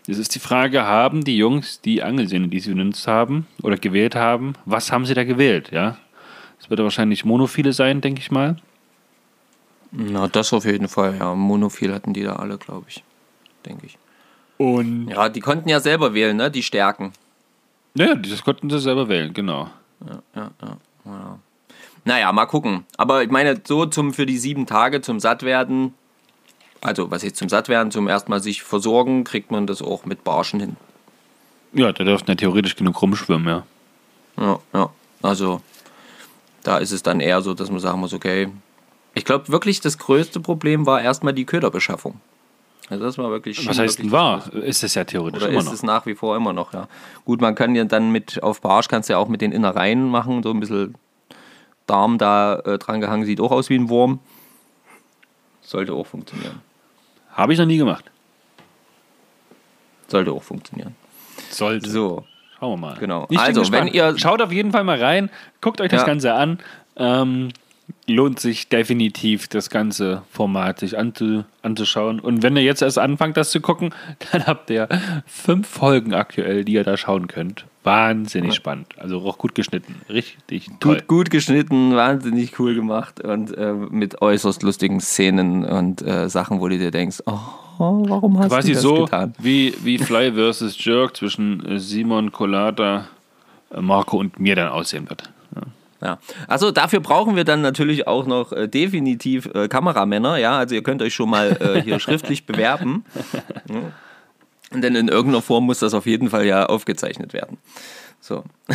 Es ist die Frage, haben die Jungs die Angelsehne, die sie benutzt haben oder gewählt haben, was haben sie da gewählt? Ja, es wird wahrscheinlich Monophile sein, denke ich mal. Na, das auf jeden Fall, ja. Monophil hatten die da alle, glaube ich. Denke ich. Und Ja, die konnten ja selber wählen, ne? Die Stärken. naja, das konnten sie selber wählen, genau. ja, ja, ja. Naja, mal gucken. Aber ich meine, so zum für die sieben Tage zum Sattwerden, also was jetzt zum Sattwerden, zum erstmal sich versorgen, kriegt man das auch mit Barschen hin. Ja, da dürften ja theoretisch genug rumschwimmen, ja. Ja, ja. Also da ist es dann eher so, dass man sagen muss, okay. Ich glaube wirklich, das größte Problem war erstmal die Köderbeschaffung. Also das war wirklich. Was heißt denn wahr? Ist es ja theoretisch Oder immer ist noch. es nach wie vor immer noch, ja. Gut, man kann ja dann mit, auf Barsch kannst du ja auch mit den Innereien machen, so ein bisschen Darm da äh, dran gehangen, sieht auch aus wie ein Wurm. Sollte auch funktionieren. Habe ich noch nie gemacht. Sollte auch funktionieren. Sollte. So, Schauen wir mal. Genau. Ich Also, wenn ihr- Schaut auf jeden Fall mal rein. Guckt euch das Ja. Ganze an. Ähm, lohnt sich definitiv, das ganze Format sich anzu, anzuschauen. Und wenn ihr jetzt erst anfangt, das zu gucken, dann habt ihr fünf Folgen aktuell, die ihr da schauen könnt. Wahnsinnig spannend. Also auch gut geschnitten. Richtig toll. gut, gut geschnitten, wahnsinnig cool gemacht und äh, mit äußerst lustigen Szenen und äh, Sachen, wo du dir denkst, oh, warum hast Quasi du das so getan? wie, wie Fly vs. Jerk zwischen äh, Simon Colata, äh, Marco und mir dann aussehen wird. Ja. Also dafür brauchen wir dann natürlich auch noch äh, definitiv äh, Kameramänner, ja. Also ihr könnt euch schon mal äh, hier schriftlich bewerben. Ja. Denn in irgendeiner Form muss das auf jeden Fall ja aufgezeichnet werden. So.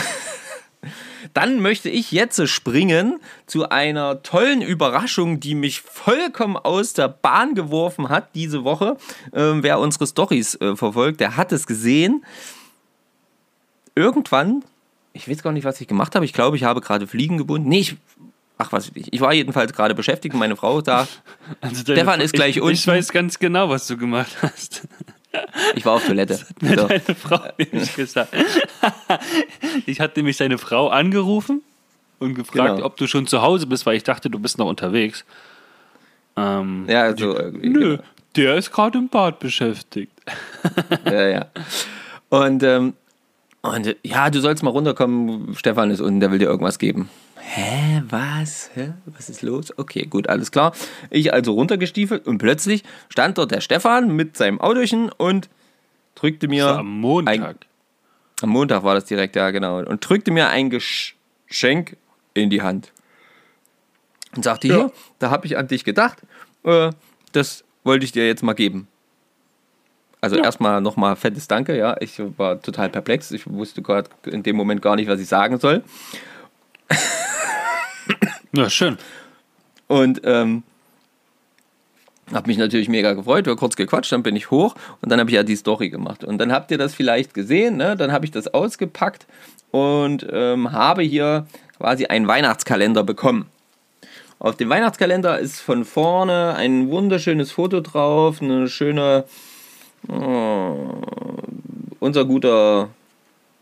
Dann möchte ich jetzt springen zu einer tollen Überraschung, die mich vollkommen aus der Bahn geworfen hat diese Woche. Ähm, wer unsere Stories äh, verfolgt, der hat es gesehen. Irgendwann ich weiß gar nicht, was ich gemacht habe. Ich glaube, ich habe gerade Fliegen gebunden. Nee, ich. Ach, was ich. Ich war jedenfalls gerade beschäftigt und meine Frau da. Also Stefan ist gleich ich, unten. Ich weiß ganz genau, was du gemacht hast. Ich war auf Toilette. Mir So. deine Frau nämlich gesagt. Ich hatte nämlich deine Frau angerufen und gefragt, Genau. ob du schon zu Hause bist, weil ich dachte, du bist noch unterwegs. Ähm, Ja, so irgendwie. Nö, genau. der ist gerade im Bad beschäftigt. Ja, ja. Und, ähm, und ja, du sollst mal runterkommen. Stefan ist unten, der will dir irgendwas geben. Hä, was? Hä? Was ist los? Okay, gut, alles klar. Ich also runtergestiefelt und plötzlich stand dort der Stefan mit seinem Autochen und drückte mir. Das war am Montag. Am Montag war das direkt, ja, genau. Und drückte mir ein Geschenk in die Hand. Und sagte, Ja. hier, da habe ich an dich gedacht. Äh, das wollte ich dir jetzt mal geben. Also Ja. erstmal nochmal fettes Danke, ja. Ich war total perplex. Ich wusste gerade in dem Moment gar nicht, was ich sagen soll. Ja, schön. Und ähm, habe mich natürlich mega gefreut, war kurz gequatscht, dann bin ich hoch und dann habe ich ja die Story gemacht. Und dann habt ihr das vielleicht gesehen, ne? dann habe ich das ausgepackt und ähm, habe hier quasi einen Weihnachtskalender bekommen. Auf dem Weihnachtskalender ist von vorne ein wunderschönes Foto drauf, eine schöne, unser guter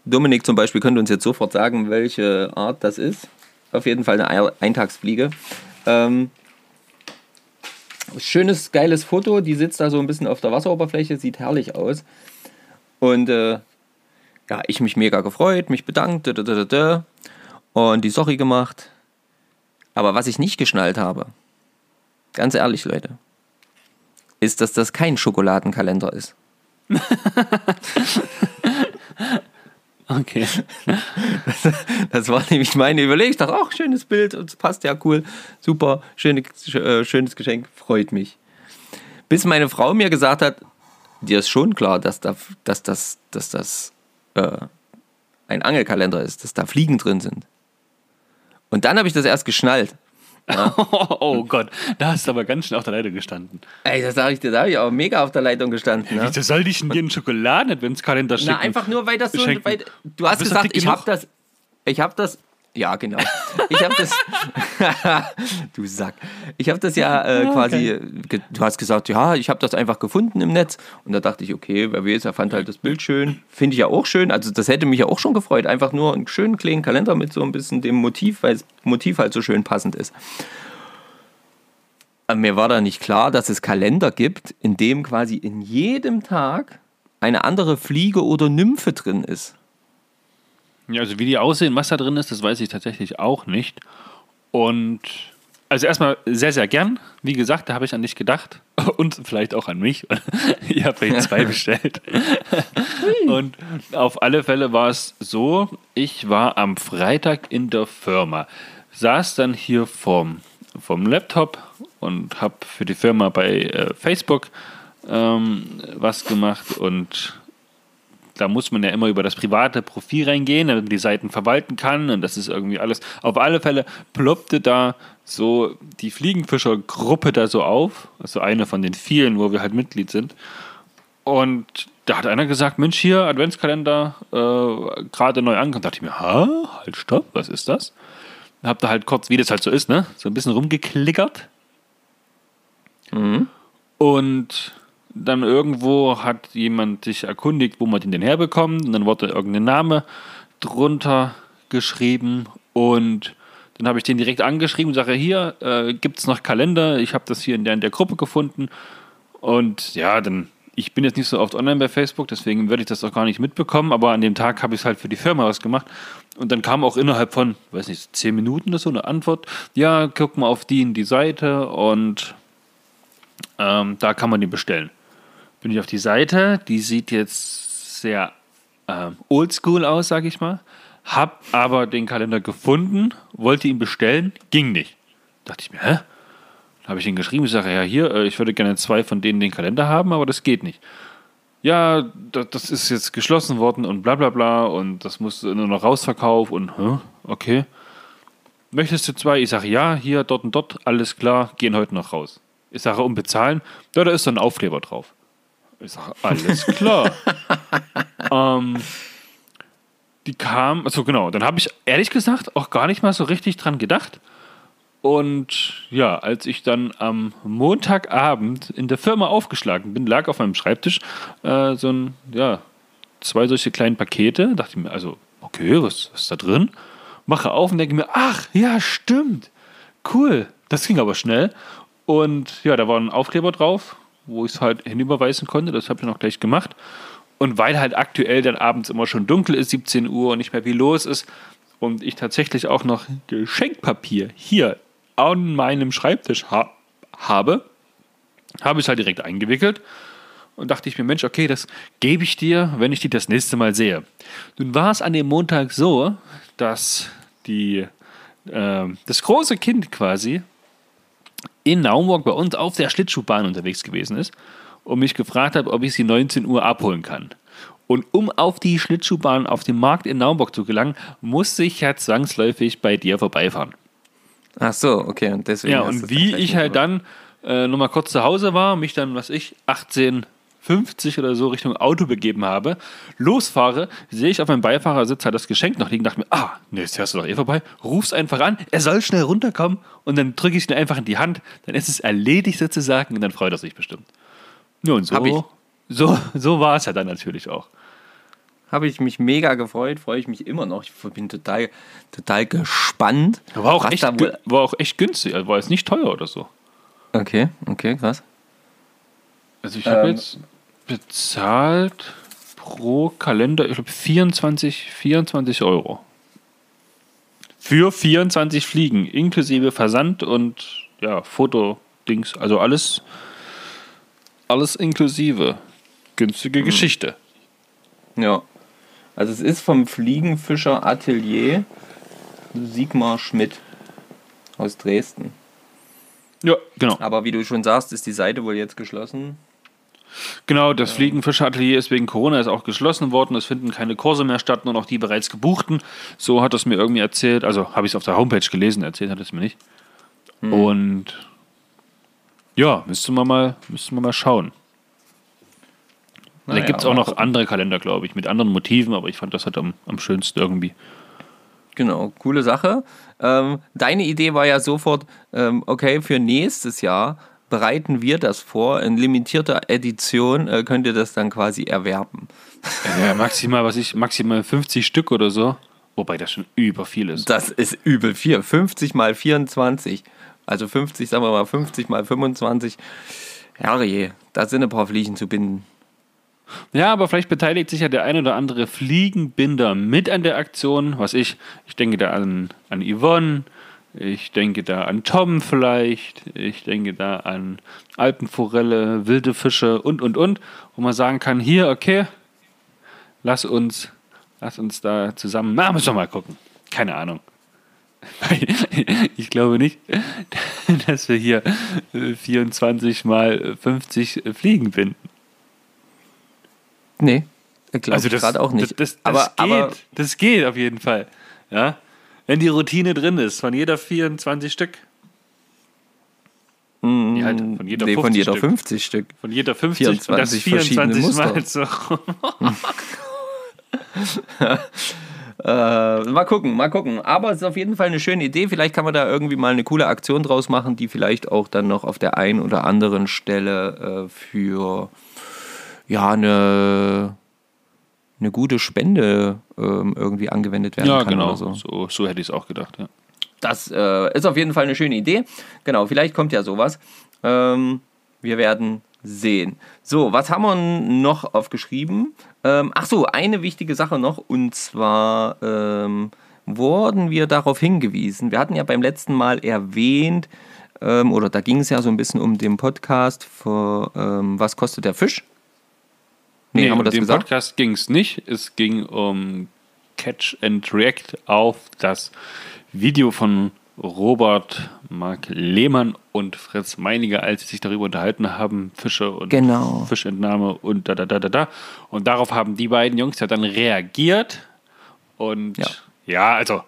Dominik zum Beispiel könnte uns jetzt sofort sagen, welche Art das ist. Auf jeden Fall eine Ei- Eintagsfliege. Ähm, schönes, geiles Foto. Die sitzt da so ein bisschen auf der Wasseroberfläche, sieht herrlich aus. Und äh, ja, ich mich mega gefreut, mich bedankt da, da, da, da, und die Sorry gemacht. Aber was ich nicht geschnallt habe, ganz ehrlich, Leute, ist, dass das kein Schokoladenkalender ist. Okay. Das war nämlich meine Überlegung. Ich dachte, ach, schönes Bild, und es passt ja cool, super, schöne, äh, schönes Geschenk, freut mich. Bis meine Frau mir gesagt hat, dir ist schon klar, dass, da, dass das, dass das äh, ein Angelkalender ist, dass da Fliegen drin sind. Und dann habe ich das erst geschnallt. Oh, Gott, da hast du aber ganz schön auf der Leitung gestanden. Ey, das sage ich dir, da habe ich auch mega auf der Leitung gestanden. Ne? Wieso soll ich denn dir einen Schokoladen-Adventskalender schicken? Na, einfach nur, weil das so. Weil, du hast bist gesagt, ich habe das. Ich habe das. Ja, genau. Ich habe das. du Sack. Ich habe das ja äh, quasi. Ge, du hast gesagt, ja, ich habe das einfach gefunden im Netz. Und da dachte ich, okay, wer weiß, er fand halt das Bild schön. Finde ich ja auch schön. Also, das hätte mich ja auch schon gefreut. Einfach nur einen schönen kleinen Kalender mit so ein bisschen dem Motiv, weil das Motiv halt so schön passend ist. Aber mir war da nicht klar, dass es Kalender gibt, in dem quasi in jedem Tag eine andere Fliege oder Nymphe drin ist. Ja, also wie die aussehen, was da drin ist, das weiß ich tatsächlich auch nicht. Und also erstmal sehr, sehr gern. Wie gesagt, da habe ich an dich gedacht. Und vielleicht auch an mich. ich habe vielleicht zwei bestellt. Und auf alle Fälle war es so, ich war am Freitag in der Firma, saß dann hier vom, vom Laptop und habe für die Firma bei äh, Facebook ähm, was gemacht und da muss man ja immer über das private Profil reingehen, damit man die Seiten verwalten kann und das ist irgendwie alles. Auf alle Fälle ploppte da so die Fliegenfischer-Gruppe da so auf, also eine von den vielen, wo wir halt Mitglied sind. Und da hat einer gesagt, Mensch, hier, Adventskalender, äh, gerade neu angekommen. Da dachte ich mir, ha, halt, stopp, was ist das? Hab da halt kurz, wie das halt so ist, ne, so ein bisschen rumgeklickert. Und dann irgendwo hat jemand sich erkundigt, wo man den denn herbekommt. Und dann wurde irgendein Name drunter geschrieben. Und dann habe ich den direkt angeschrieben und sage, hier äh, gibt es noch Kalender. Ich habe das hier in der, in der Gruppe gefunden. Und ja, dann, ich bin jetzt nicht so oft online bei Facebook, deswegen würde ich das auch gar nicht mitbekommen. Aber an dem Tag habe ich es halt für die Firma ausgemacht. Und dann kam auch innerhalb von, weiß nicht, zehn Minuten oder so eine Antwort. Ja, guck mal auf die in die Seite und ähm, da kann man die bestellen. Bin ich auf die Seite, die sieht jetzt sehr ähm, oldschool aus, sage ich mal. Hab aber den Kalender gefunden, wollte ihn bestellen, ging nicht. Dachte ich mir, hä? Dann habe ich ihn geschrieben, ich sage, ja, hier, äh, ich würde gerne zwei von denen den Kalender haben, aber das geht nicht. Ja, das, ist jetzt geschlossen worden und bla bla bla und das muss nur noch Rausverkauf und, hä? okay. Möchtest du zwei? Ich sage, ja, hier, dort und dort, alles klar, gehen heute noch raus. Ich sage, um bezahlen, da, da ist so ein Aufkleber drauf. Ich sage, alles klar. ähm, die kam, also genau, dann habe ich ehrlich gesagt auch gar nicht mal so richtig dran gedacht. Und ja, als ich dann am Montagabend in der Firma aufgeschlagen bin, lag auf meinem Schreibtisch äh, so ein, ja, zwei solche kleinen Pakete. Dachte ich mir, also, okay, was, was ist da drin? Mache auf und denke mir, ach, ja, stimmt. Cool. Das ging aber schnell. Und ja, da war ein Aufkleber drauf, wo ich es halt hinüberweisen konnte. Das habe ich noch gleich gemacht. Und weil halt aktuell dann abends immer schon dunkel ist, 17 Uhr und nicht mehr viel los ist und ich tatsächlich auch noch Geschenkpapier hier an meinem Schreibtisch ha habe, habe ich es halt direkt eingewickelt und dachte ich mir, Mensch, okay, das gebe ich dir, wenn ich die das nächste Mal sehe. Nun war es an dem Montag so, dass die, äh, das große Kind quasi in Naumburg bei uns auf der Schlittschuhbahn unterwegs gewesen ist und mich gefragt hat, ob ich sie 19 Uhr abholen kann. Und um auf die Schlittschuhbahn auf dem Markt in Naumburg zu gelangen, musste ich ja zwangsläufig bei dir vorbeifahren. Ach so, okay. Und deswegen Ja, und wie ich halt gemacht. dann äh, nochmal kurz zu Hause war, mich dann, was ich, 1850 oder so Richtung Auto begeben habe, losfahre, sehe ich auf meinem Beifahrersitz halt das Geschenk noch liegen, dachte mir, ah, nee, jetzt fährst du doch eh vorbei, ruf's einfach an, er soll schnell runterkommen und dann drücke ich es ihm einfach in die Hand, dann ist es erledigt sozusagen und dann freut er sich bestimmt. Ja, und Hab ich. so, so, so war es ja dann natürlich auch. Habe ich mich mega gefreut, freue ich mich immer noch. Ich bin total, total gespannt. War auch, echt, war auch echt günstig, also war jetzt nicht teuer oder so. Okay, okay, krass. Also ich habe Ähm. jetzt bezahlt pro Kalender, ich glaube 24, 24 Euro. Für 24 Fliegen, inklusive Versand und ja, Fotodings, also alles, alles inklusive. Günstige Geschichte. Ja. Also es ist vom Fliegenfischer Atelier Sigmar Schmidt aus Dresden. Ja, genau. Aber wie du schon sagst, ist die Seite wohl jetzt geschlossen. Genau, das Fliegenfischeratelier ist wegen Corona ist auch geschlossen worden. Es finden keine Kurse mehr statt, nur noch die bereits gebuchten. So hat es mir irgendwie erzählt. Also habe ich es auf der Homepage gelesen, erzählt hat es mir nicht. Und ja, müsste man mal, müsste man mal schauen. da Naja, gibt es auch noch gucken. andere Kalender, glaube ich, mit anderen Motiven, aber ich fand das halt am, am schönsten irgendwie. Genau, coole Sache. Ähm, deine Idee war ja sofort, ähm, okay, für nächstes Jahr bereiten wir das vor. In limitierter Edition äh, könnt ihr das dann quasi erwerben. Ja, maximal, was ich, maximal 50 Stück oder so. Wobei das schon über viel ist. Das ist übel viel. 50 mal 24. Also 50, sagen wir mal 50 mal 25. Herrje, da sind ein paar Fliegen zu binden. Ja, aber vielleicht beteiligt sich ja der ein oder andere Fliegenbinder mit an der Aktion. Was ich, ich denke da an, an Yvonne, ich denke da an Tom vielleicht, ich denke da an Alpenforelle, wilde Fische und und und, wo man sagen kann, hier, okay, lass uns, lass uns da zusammen, na, müssen wir mal gucken. Keine Ahnung. Ich glaube nicht, dass wir hier äh, 24 mal 50 Fliegen binden. Nee, glaube Also ich das gerade auch nicht. Das, das, aber, das, geht, aber das geht auf jeden Fall. Ja? Wenn die Routine drin ist, von jeder 24 Stück. Nee, halt, von jeder nee, 50 von jeder Stück. 50 Stück. Von jeder 50 und das 24 verschiedene 24 Mal so. Äh, mal gucken, mal gucken. Aber es ist auf jeden Fall eine schöne Idee. Vielleicht kann man da irgendwie mal eine coole Aktion draus machen, die vielleicht auch dann noch auf der einen oder anderen Stelle äh, für ja eine, eine gute Spende ähm, irgendwie angewendet werden Ja, kann genau. oder so. So, so hätte ich es auch gedacht. Ja. Das äh, ist auf jeden Fall eine schöne Idee. Genau, vielleicht kommt ja sowas. Ähm, wir werden sehen. So, was haben wir noch aufgeschrieben? Ähm, ach so, eine wichtige Sache noch. Und zwar ähm, wurden wir darauf hingewiesen. Wir hatten ja beim letzten Mal erwähnt, ähm, oder da ging es ja so ein bisschen um den Podcast für ähm, Was kostet der Fisch? Nee, haben wir das dem gesagt? Podcast ging es nicht. Es ging um Catch and React auf das Video von Robert Mark Lehmann und Fritz Meiniger, als sie sich darüber unterhalten haben, Fische und Genau. Fischentnahme und da, da, da, da, da. Und darauf haben die beiden Jungs ja dann reagiert. Und Ja. ja, also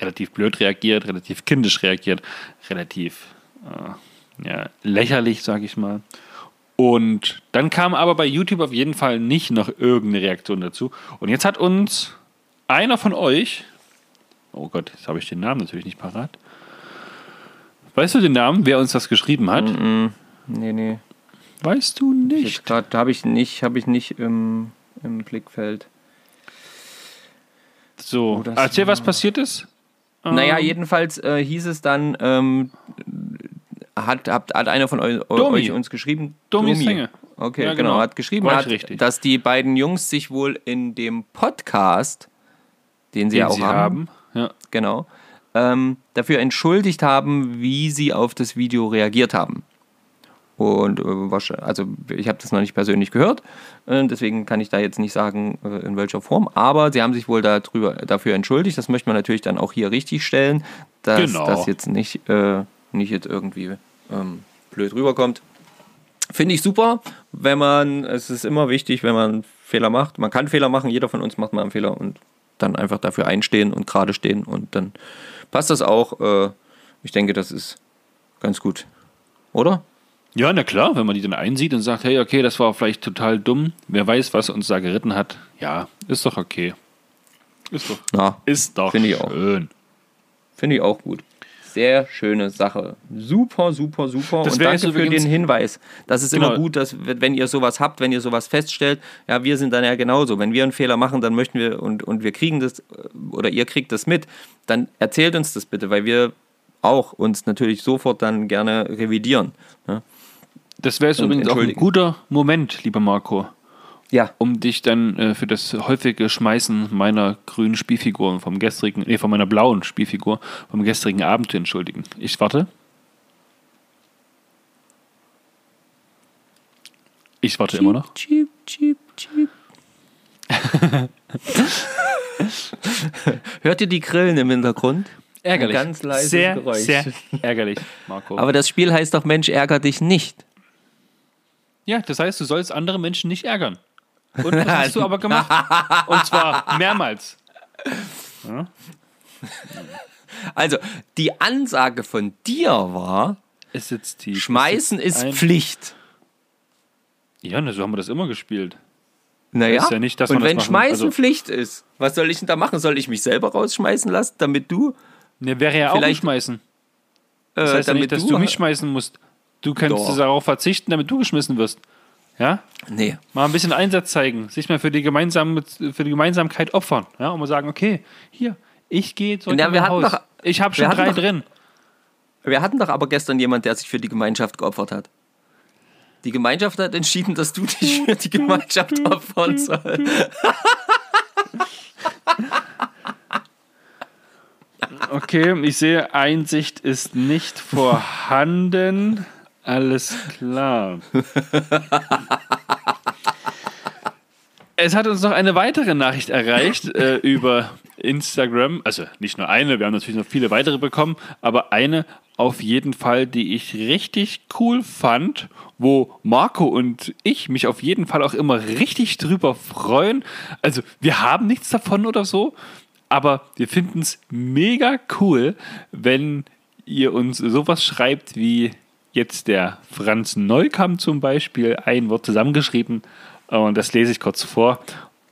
relativ blöd reagiert, relativ kindisch reagiert, relativ äh, ja, lächerlich, sag ich mal. Und dann kam aber bei YouTube auf jeden Fall nicht noch irgendeine Reaktion dazu. Und jetzt hat uns einer von euch, oh Gott, jetzt habe ich den Namen natürlich nicht parat. Weißt du den Namen, wer uns das geschrieben hat? Nee, nee. Weißt du nicht? Habe ich nicht, habe ich nicht im, im Blickfeld. So, Oh, erzähl, was passiert ist. Naja, Ähm, jedenfalls äh, hieß es dann, ähm, hat, hat, hat einer von eu, Domi. euch uns geschrieben. Domi Senge. Okay, Ja, genau. genau. Hat geschrieben, hat, dass die beiden Jungs sich wohl in dem Podcast, den sie den ja auch sie haben, haben. Ja. genau, ähm, dafür entschuldigt haben, wie sie auf das Video reagiert haben. Und äh, also ich habe das noch nicht persönlich gehört, äh, deswegen kann ich da jetzt nicht sagen, äh, in welcher Form. Aber sie haben sich wohl darüber, dafür entschuldigt. Das möchte man natürlich dann auch hier richtig stellen, dass Genau. das jetzt nicht, äh, nicht jetzt irgendwie ähm, blöd rüberkommt. Finde ich super, wenn man, es ist immer wichtig, wenn man Fehler macht. Man kann Fehler machen, jeder von uns macht mal einen Fehler und dann einfach dafür einstehen und gerade stehen und dann passt das auch. Äh, ich denke, das ist ganz gut. Oder? ja, na klar, wenn man die dann einsieht und sagt, hey, okay, das war vielleicht total dumm. Wer weiß, was uns da geritten hat. Ja, ist doch okay. Ist doch, Na, ist doch Finde ich auch. finde ich auch gut. Sehr schöne Sache. Super, super, super. Das und danke für den Hinweis. Das ist immer Genau. gut, dass wenn ihr sowas habt, wenn ihr sowas feststellt, ja, wir sind dann ja genauso. Wenn wir einen Fehler machen, dann möchten wir und, und wir kriegen das oder ihr kriegt das mit, dann erzählt uns das bitte, weil wir auch uns natürlich sofort dann gerne revidieren. Ne? Das wäre übrigens auch ein guter Moment, lieber Marco, Ja. um dich dann äh, für das häufige Schmeißen meiner grünen Spielfiguren vom gestrigen, nee, von meiner blauen Spielfigur vom gestrigen Abend zu entschuldigen. Ich warte. Ich warte immer noch. Cheep, cheep, cheep. Hört ihr die Grillen im Hintergrund? Ärgerlich. Ein ganz leises sehr, Geräusch. sehr ärgerlich, Marco. Aber das Spiel heißt doch Mensch, ärger dich nicht. ja, das heißt, du sollst andere Menschen nicht ärgern. Und das hast du aber gemacht. Und zwar mehrmals. Also, die Ansage von dir war, Es sitzt tief. Schmeißen Es ist ein- Pflicht. Ja, ne, so haben wir das immer gespielt. Naja, ist ja nicht, und das wenn Schmeißen also- Pflicht ist, was soll ich denn da machen? Soll ich mich selber rausschmeißen lassen, damit du, Ne, wäre ja auch schmeißen. äh, Das heißt ja damit nicht, dass du du mich schmeißen musst. Du kannst Doch. darauf verzichten, damit du geschmissen wirst. Ja? Nee, Mal ein bisschen Einsatz zeigen, sich mal für die, gemeinsame, für die Gemeinsamkeit opfern. Ja? Und mal sagen, okay, hier, ich gehe zurück Ja, in mein Haus. doch- ich habe schon drei doch- drin. wir hatten doch aber gestern jemand, der sich für die Gemeinschaft geopfert hat. Die Gemeinschaft hat entschieden, dass du dich für die Gemeinschaft opfern sollst. Okay, ich sehe, Einsicht ist nicht vorhanden. Alles klar. Es hat uns noch eine weitere Nachricht erreicht äh, über Instagram. Also nicht nur eine, wir haben natürlich noch viele weitere bekommen, aber eine auf jeden Fall, die ich richtig cool fand, wo Marco und ich mich auf jeden Fall auch immer richtig drüber freuen. Also wir haben nichts davon oder so, aber wir finden es mega cool, wenn ihr uns sowas schreibt wie jetzt der Franz Neukamp zum Beispiel, ein Wort zusammengeschrieben. Und das lese ich kurz vor.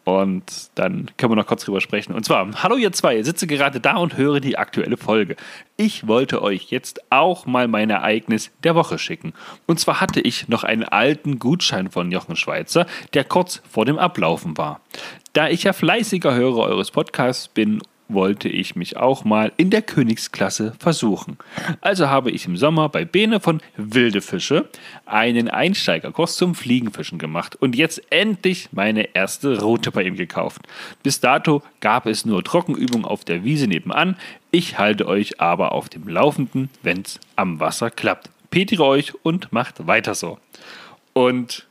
Und dann können wir noch kurz drüber sprechen. Und zwar, hallo ihr zwei, sitze gerade da und höre die aktuelle Folge. Ich wollte euch jetzt auch mal mein Ereignis der Woche schicken. Und zwar hatte ich noch einen alten Gutschein von Jochen Schweizer, der kurz vor dem Ablaufen war. Da ich ja fleißiger Hörer eures Podcasts bin wollte ich mich auch mal in der Königsklasse versuchen. Also habe ich im Sommer bei Bene von Wilde Fische einen Einsteigerkurs zum Fliegenfischen gemacht und jetzt endlich meine erste Route bei ihm gekauft. Bis dato gab es nur Trockenübungen auf der Wiese nebenan. Ich halte euch aber auf dem Laufenden, wenn's am Wasser klappt. Petere euch und macht weiter so. Und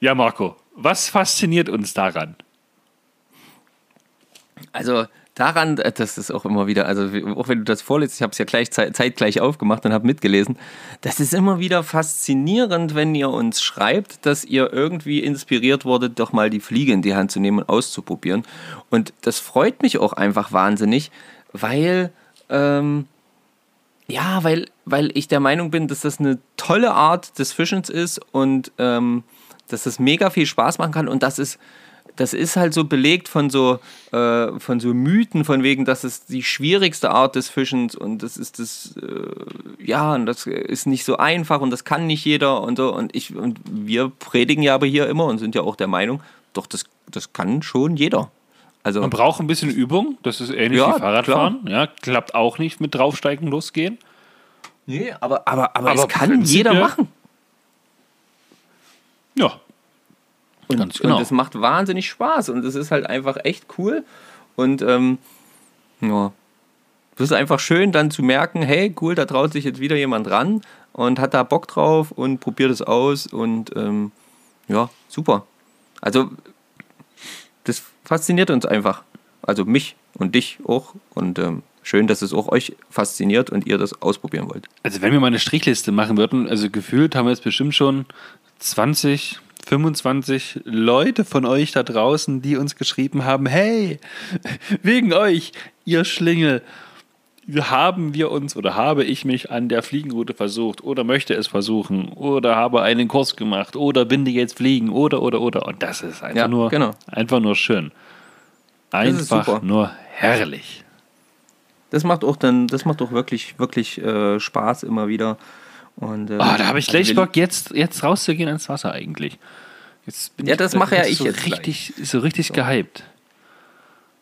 ja, Marco, was fasziniert uns daran? Also daran, äh, das ist auch immer wieder, also auch wenn du das vorliest, ich habe es ja gleich zeit- zeitgleich aufgemacht und habe mitgelesen, das ist immer wieder faszinierend, wenn ihr uns schreibt, dass ihr irgendwie inspiriert wurdet, doch mal die Fliege in die Hand zu nehmen und auszuprobieren. Und das freut mich auch einfach wahnsinnig, weil, ähm, ja, weil, weil ich der Meinung bin, dass das eine tolle Art des Fischens ist und ähm, dass das mega viel Spaß machen kann und das ist das ist halt so belegt von so, äh, von so Mythen, von wegen, das ist die schwierigste Art des Fischens und das ist das, äh, ja, und das ist nicht so einfach und das kann nicht jeder und so. Und ich und wir predigen ja aber hier immer und sind ja auch der Meinung, doch, das, das kann schon jeder. Also, Man braucht ein bisschen Übung, das ist ähnlich Ja, wie Fahrradfahren. Ja, klappt auch nicht mit draufsteigen, losgehen. nee, aber, aber, aber, Aber es kann jeder machen. Ja. Und, Ganz genau. und es macht wahnsinnig Spaß und es ist halt einfach echt cool. Und ähm, ja, das ist einfach schön dann zu merken, hey, cool, da traut sich jetzt wieder jemand ran und hat da Bock drauf und probiert es aus und ähm, ja, super. Also das fasziniert uns einfach. Also mich und dich auch und ähm, schön, dass es auch euch fasziniert und ihr das ausprobieren wollt. Also wenn wir mal eine Strichliste machen würden, also gefühlt haben wir jetzt bestimmt schon 20, 25 Leute von euch da draußen, die uns geschrieben haben, hey, wegen euch, ihr Schlingel, haben wir uns oder habe ich mich an der Fliegenroute versucht oder möchte es versuchen oder habe einen Kurs gemacht oder bin die jetzt fliegen oder oder oder und das ist einfach Ja, nur genau. einfach nur schön. Einfach nur herrlich. Das macht auch dann, das macht auch wirklich, wirklich äh, Spaß immer wieder. Und, ähm, Oh, da habe ich also gleich Bock, jetzt, jetzt rauszugehen ans Wasser eigentlich. Jetzt bin Ja, ich das da mache ja ich so jetzt richtig, so richtig gehypt.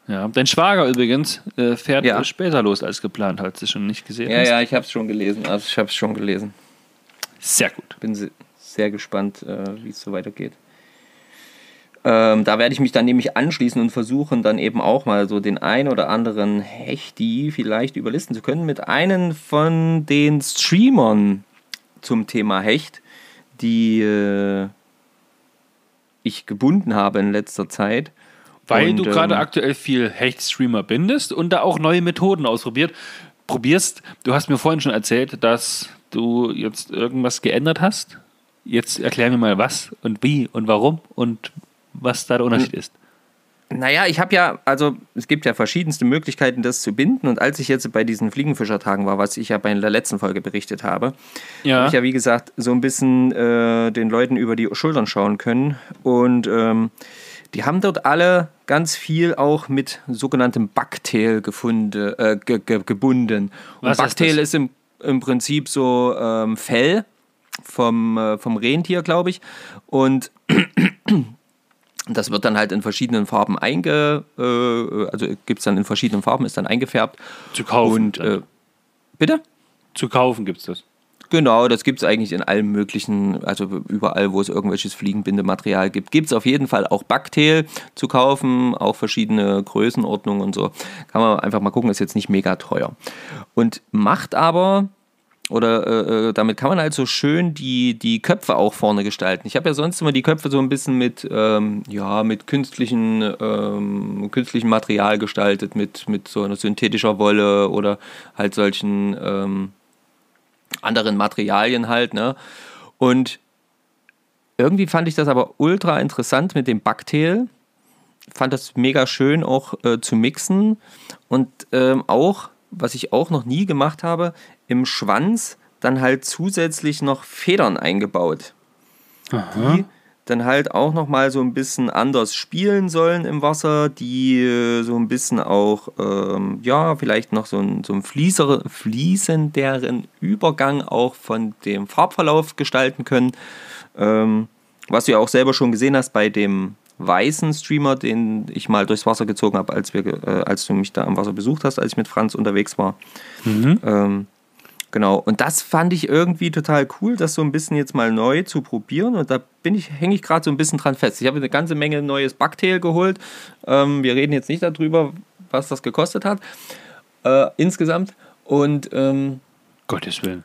Ja, dein Schwager übrigens äh, fährt Ja. später los als geplant, hast du schon nicht gesehen? Ja, hast. ja, ich habe es schon gelesen. Also ich habe es schon gelesen. Sehr gut. Bin se- sehr gespannt, äh, wie es so weitergeht. Ähm, da werde ich mich dann nämlich anschließen und versuchen dann eben auch mal so den ein oder anderen Hechti vielleicht überlisten zu können mit einem von den Streamern zum Thema Hecht, die äh, ich gebunden habe in letzter Zeit. Weil Und, du gerade ähm, aktuell viel Hecht-Streamer bindest und da auch neue Methoden ausprobiert. Probierst, du hast mir vorhin schon erzählt, dass du jetzt irgendwas geändert hast. Jetzt erklär mir mal was und wie und warum und was da der Unterschied ist. Naja, ich habe ja, also es gibt ja verschiedenste Möglichkeiten, das zu binden. Und als ich jetzt bei diesen Fliegenfischertagen war, was ich ja bei der letzten Folge berichtet habe, Ja. habe ich ja, wie gesagt, so ein bisschen äh, den Leuten über die Schultern schauen können. Und ähm, die haben dort alle ganz viel auch mit sogenanntem Bucktail gefunden, äh, ge ge gebunden. Und Was ist Bucktail das? ist, im, im Prinzip so ähm, Fell vom, äh, vom Rentier, glaube ich. Und das wird dann halt in verschiedenen Farben einge, äh, also gibt es dann in verschiedenen Farben, ist dann eingefärbt. Zu kaufen. Und äh, bitte? Zu kaufen gibt es das. Genau, das gibt es eigentlich in allen möglichen, also überall, wo es irgendwelches Fliegenbindematerial gibt. Gibt es auf jeden Fall auch Backtail zu kaufen, auch verschiedene Größenordnungen und so. Kann man einfach mal gucken, ist jetzt nicht mega teuer. Und macht aber, oder äh, äh, damit kann man halt so schön die, die Köpfe auch vorne gestalten. Ich habe ja sonst immer die Köpfe so ein bisschen mit, ähm, ja, mit künstlichen, ähm, künstlichem Material gestaltet, mit, mit so einer synthetischer Wolle oder halt solchen. Ähm, anderen Materialien halt, ne? Und irgendwie fand ich das aber ultra interessant mit dem Bucktail. Fand das mega schön auch äh, zu mixen. Und ähm, auch, was ich auch noch nie gemacht habe, im Schwanz dann halt zusätzlich noch Federn eingebaut. Die dann halt auch noch mal so ein bisschen anders spielen sollen im Wasser, die äh, so ein bisschen auch, ähm, ja, vielleicht noch so ein, so fließere, fließenderen Übergang auch von dem Farbverlauf gestalten können. Ähm, was du ja auch selber schon gesehen hast bei dem weißen Streamer, den ich mal durchs Wasser gezogen habe, als, wir, äh, als du mich da am Wasser besucht hast, als ich mit Franz unterwegs war. Ähm, Genau, und das fand ich irgendwie total cool, das so ein bisschen jetzt mal neu zu probieren. Und da bin ich, hänge ich gerade so ein bisschen dran fest. Ich habe eine ganze Menge neues Bucktail geholt. Ähm, wir reden jetzt nicht darüber, was das gekostet hat äh, insgesamt. Und, ähm, Gottes Willen.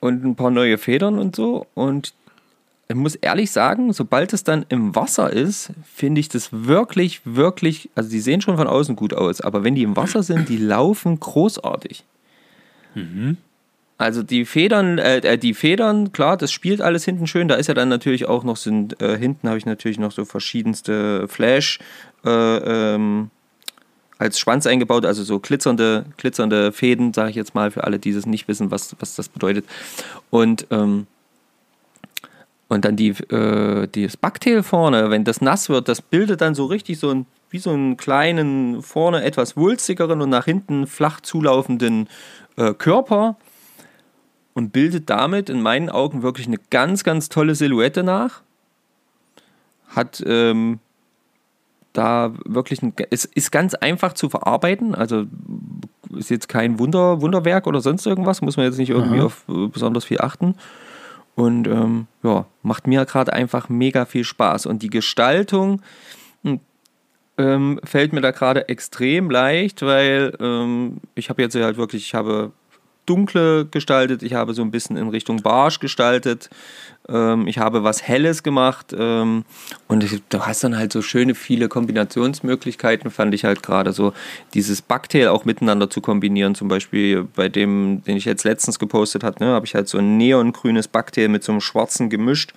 und ein paar neue Federn und so. Und ich muss ehrlich sagen, sobald es dann im Wasser ist, finde ich das wirklich, wirklich, also die sehen schon von außen gut aus, aber wenn die im Wasser sind, die laufen großartig. Also die Federn, äh, äh, die Federn, klar, das spielt alles hinten schön. Da ist ja dann natürlich auch noch, sind, äh, hinten habe ich natürlich noch so verschiedenste Flash äh, ähm, als Schwanz eingebaut, also so glitzernde, glitzernde Fäden, sage ich jetzt mal, für alle, die das nicht wissen, was, was das bedeutet. Und, ähm, und dann die, äh, das Backtail vorne, wenn das nass wird, das bildet dann so richtig so ein, wie so einen kleinen, vorne etwas wulstigeren und nach hinten flach zulaufenden äh, Körper und bildet damit in meinen Augen wirklich eine ganz, ganz tolle Silhouette nach. Hat ähm, da wirklich ein, es ist ganz einfach zu verarbeiten, also ist jetzt kein Wunder, Wunderwerk oder sonst irgendwas, muss man jetzt nicht irgendwie auf äh, besonders viel achten. Und ähm, ja, macht mir gerade einfach mega viel Spaß. Und die Gestaltung hm, ähm, fällt mir da gerade extrem leicht, weil ähm, ich habe jetzt halt wirklich, ich habe dunkle gestaltet, ich habe so ein bisschen in Richtung Barsch gestaltet, ähm, ich habe was Helles gemacht ähm, und ich, du hast dann halt so schöne viele Kombinationsmöglichkeiten, fand ich halt gerade so, dieses Bucktail auch miteinander zu kombinieren, zum Beispiel bei dem, den ich jetzt letztens gepostet habe, ne, habe ich halt so ein neongrünes Bucktail mit so einem schwarzen gemischt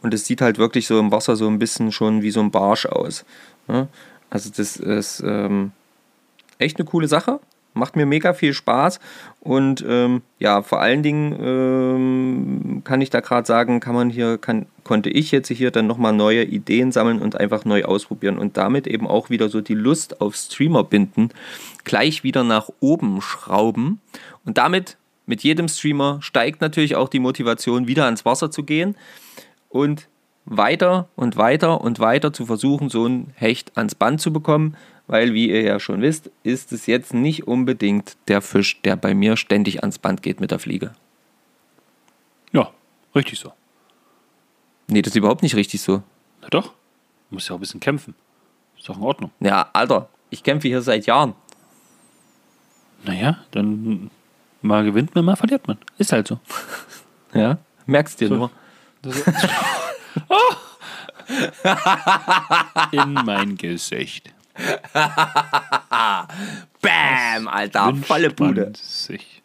und es sieht halt wirklich so im Wasser so ein bisschen schon wie so ein Barsch aus. Ne? Also das ist ähm, echt eine coole Sache. Macht mir mega viel Spaß. Und ähm, ja, vor allen Dingen ähm, kann ich da gerade sagen, kann man hier, kann, konnte ich jetzt hier dann nochmal neue Ideen sammeln und einfach neu ausprobieren und damit eben auch wieder so die Lust auf Streamer binden, gleich wieder nach oben schrauben. Und damit mit jedem Streamer steigt natürlich auch die Motivation, wieder ans Wasser zu gehen und weiter und weiter und weiter zu versuchen, so ein Hecht ans Band zu bekommen, weil, wie ihr ja schon wisst, ist es jetzt nicht unbedingt der Fisch, der bei mir ständig ans Band geht mit der Fliege. Ja, richtig so. Nee, das ist überhaupt nicht richtig so. Na doch. Muss ja auch ein bisschen kämpfen. Ist doch in Ordnung. Ja, Alter, ich kämpfe hier seit Jahren. Naja, dann mal gewinnt man, mal verliert man. Ist halt so. Ja, merkst dir So. nur. In mein Gesicht. Bam, Alter, volle Bude. Sich.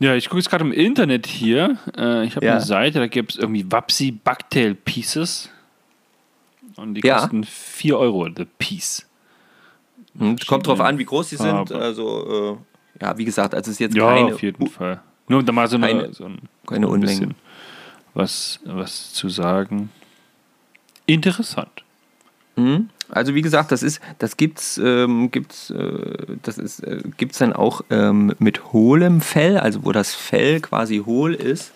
Ja, ich gucke jetzt gerade im Internet hier. Äh, ich habe Ja. eine Seite, da gibt es irgendwie Wapsi Bucktail Pieces. Und die Ja. kosten 4 Euro, the Piece. Hm, Kommt drauf an, wie groß die sind. Also, äh, ja, wie gesagt, also es ist jetzt Ja, keine, auf jeden Fall. Nur um da mal so, eine, keine- so ein, keine ein bisschen was, was zu sagen. Interessant. Mhm. Also wie gesagt, das ist, das gibt's, ähm, gibt's, äh, das ist, äh, gibt's dann auch ähm, mit hohlem Fell, also wo das Fell quasi hohl ist.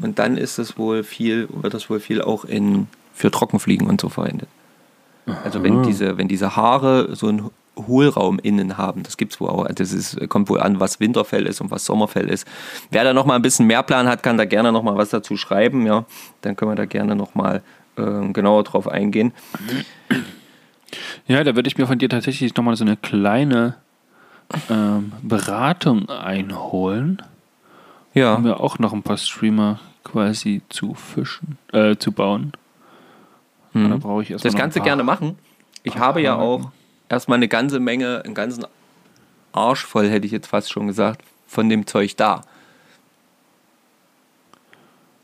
Und dann ist das wohl viel, wird das wohl viel auch in für Trockenfliegen und so verwendet. Also wenn diese, wenn diese Haare so einen Hohlraum innen haben, das gibt's wohl auch. Also Das ist, kommt wohl an, was Winterfell ist und was Sommerfell ist. Wer da noch mal ein bisschen mehr Plan hat, kann da gerne noch mal was dazu schreiben. Ja, dann können wir da gerne noch mal ähm, genauer drauf eingehen. Ja, da würde ich mir von dir tatsächlich nochmal so eine kleine ähm, Beratung einholen, Ja. um mir auch noch ein paar Streamer quasi zu fischen, äh, zu bauen. Da brauche ich erstmal das Ganze gerne machen. Ich habe ja auch erstmal eine ganze Menge, einen ganzen Arsch voll, hätte ich jetzt fast schon gesagt, von dem Zeug da.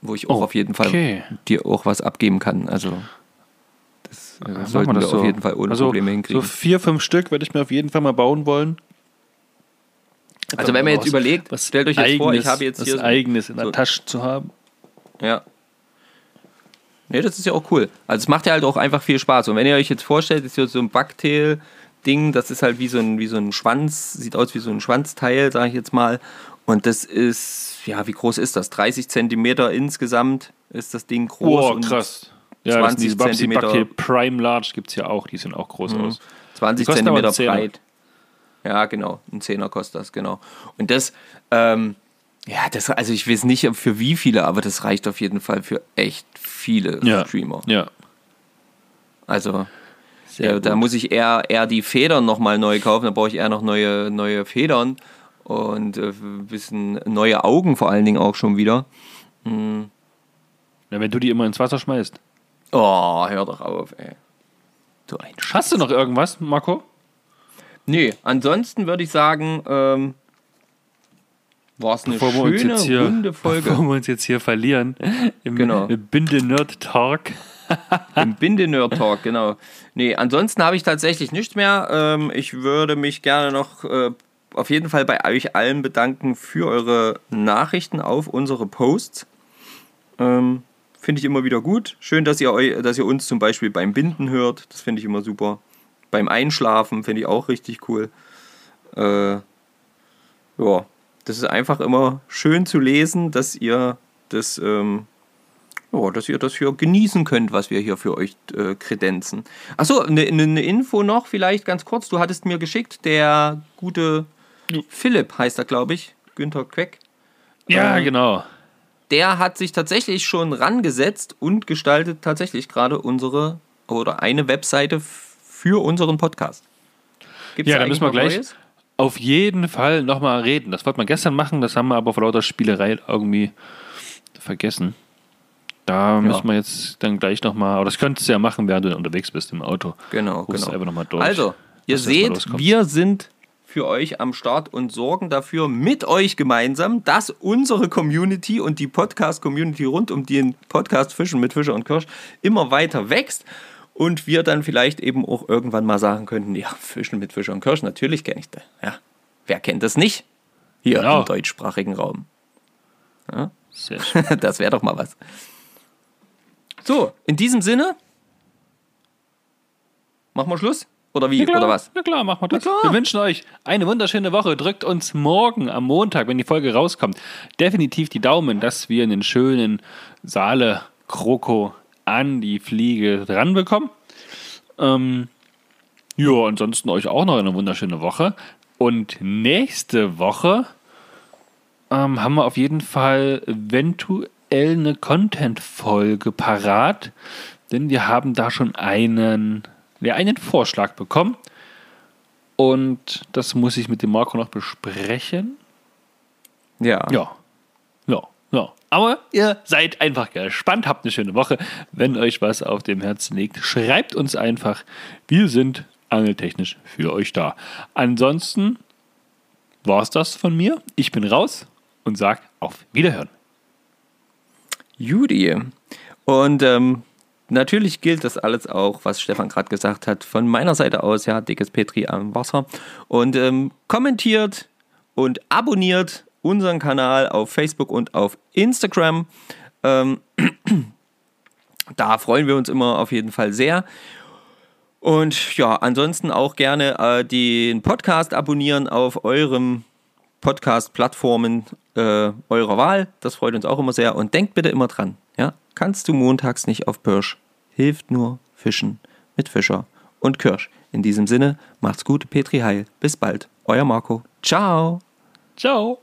Wo ich auch auf jeden Fall Okay. dir auch was abgeben kann. Also äh, sollten wir, das auf jeden Fall ohne also, Probleme hinkriegen. So vier, fünf Stück werde ich mir auf jeden Fall mal bauen wollen. also wenn man jetzt überlegt, was stellt euch jetzt vor, ich Eigenes- habe jetzt hier... so- Eigenes in der so- Tasche zu haben. Ja. Nee, das ist ja auch cool. Also es macht ja halt auch einfach viel Spaß. Und wenn ihr euch jetzt vorstellt, ist hier so ein Bucktail-Ding, das ist halt wie so, ein, wie so ein Schwanz, sieht aus wie so ein Schwanzteil, sage ich jetzt mal. Und das ist, ja, wie groß ist das? 30 Zentimeter insgesamt ist das Ding groß. Oh, krass. Ja, das 20 sind diese Babsi Bucktail Prime Large gibt es ja auch. Die sehen auch groß aus. 20 Die kosten aber Zentimeter einen Zehner. breit. Ja, genau. Ein Zehner kostet das, genau. Und das, ähm, ja, das, also ich weiß nicht für wie viele, aber das reicht auf jeden Fall für echt viele Ja. Streamer. Ja. Also ja, da gut. muss ich eher, eher die Federn nochmal neu kaufen, da brauche ich eher noch neue, neue Federn und äh, ein bisschen neue Augen vor allen Dingen auch schon wieder. Ja, wenn du die immer ins Wasser schmeißt. Oh, hör doch auf, ey. Du ein Sch Hast du noch irgendwas, Marco? Nee, ansonsten würde ich sagen, ähm, war es eine Bevor wir uns schöne, jetzt hier, runde Folge. Bevor wir uns jetzt hier verlieren im Genau. Binde-Nerd-Talk. Im Binde-Nerd-Talk, genau. Nee, ansonsten habe ich tatsächlich nichts mehr. Ähm, ich würde mich gerne noch äh, auf jeden Fall bei euch allen bedanken für eure Nachrichten auf unsere Posts. Ähm, finde ich immer wieder gut. Schön, dass ihr, eu, dass ihr uns zum Beispiel beim Binden hört. Das finde ich immer super. Beim Einschlafen finde ich auch richtig cool. Äh, ja, das ist einfach immer schön zu lesen, dass ihr das ähm, ja, dass ihr das hier genießen könnt, was wir hier für euch äh, kredenzen. Achso, eine ne, ne Info noch, vielleicht ganz kurz. Du hattest mir geschickt, der gute Philipp heißt er, glaube ich, Günther Queck. Ja, Ähm, genau. Der hat sich tatsächlich schon rangesetzt und gestaltet tatsächlich gerade unsere oder eine Webseite für unseren Podcast. Gibt's Ja, da müssen wir gleich Neues? auf jeden Fall nochmal reden. Das wollten wir gestern machen, das haben wir aber vor lauter Spielerei irgendwie vergessen. Da müssen wir jetzt dann gleich nochmal, aber das könntest du ja machen, während du unterwegs bist im Auto. Genau, Rufst genau. einfach noch mal durch, also, ihr seht, wir sind für euch am Start und sorgen dafür mit euch gemeinsam, dass unsere Community und die Podcast-Community rund um den Podcast Fischen mit Fischer und Kirsch immer weiter wächst und wir dann vielleicht eben auch irgendwann mal sagen könnten, ja, Fischen mit Fischer und Kirsch, natürlich kenne ich das. Ja, wer kennt das nicht? Hier Genau. im deutschsprachigen Raum. Schön. das wäre doch mal was. So, in diesem Sinne, machen wir Schluss? Oder wie? Klar, Oder was? Ja klar, machen wir das. Wir wünschen euch eine wunderschöne Woche. Drückt uns morgen am Montag, wenn die Folge rauskommt, definitiv die Daumen, dass wir einen schönen Saale Kroko an die Fliege dran bekommen. Ähm, ja, ansonsten euch auch noch eine wunderschöne Woche. Und nächste Woche ähm, haben wir auf jeden Fall eventuell eine Content-Folge parat. denn wir haben da schon einen, ja, einen Vorschlag bekommen. Und das muss ich mit dem Marco noch besprechen. Ja. Ja. Ja. Ja. Aber ihr seid einfach gespannt, habt eine schöne Woche. Wenn euch was auf dem Herzen liegt, schreibt uns einfach. Wir sind angeltechnisch für euch da. Ansonsten war es das von mir. Ich bin raus und sag auf Wiederhören. Judy. Und ähm, natürlich gilt das alles auch, was Stefan gerade gesagt hat, von meiner Seite aus, ja, dickes Petri am Wasser. Und ähm, kommentiert und abonniert unseren Kanal auf Facebook und auf Instagram. Ähm, da freuen wir uns immer auf jeden Fall sehr. Und ja, ansonsten auch gerne äh, den Podcast abonnieren auf eurem Podcast-Plattformen äh, eurer Wahl. Das freut uns auch immer sehr. Und denkt bitte immer dran, ja, kannst du montags nicht auf Pirsch. Hilft nur Fischen mit Fischer und Kirsch. In diesem Sinne, macht's gut, Petri Heil. Bis bald. Euer Marco. Ciao. Ciao.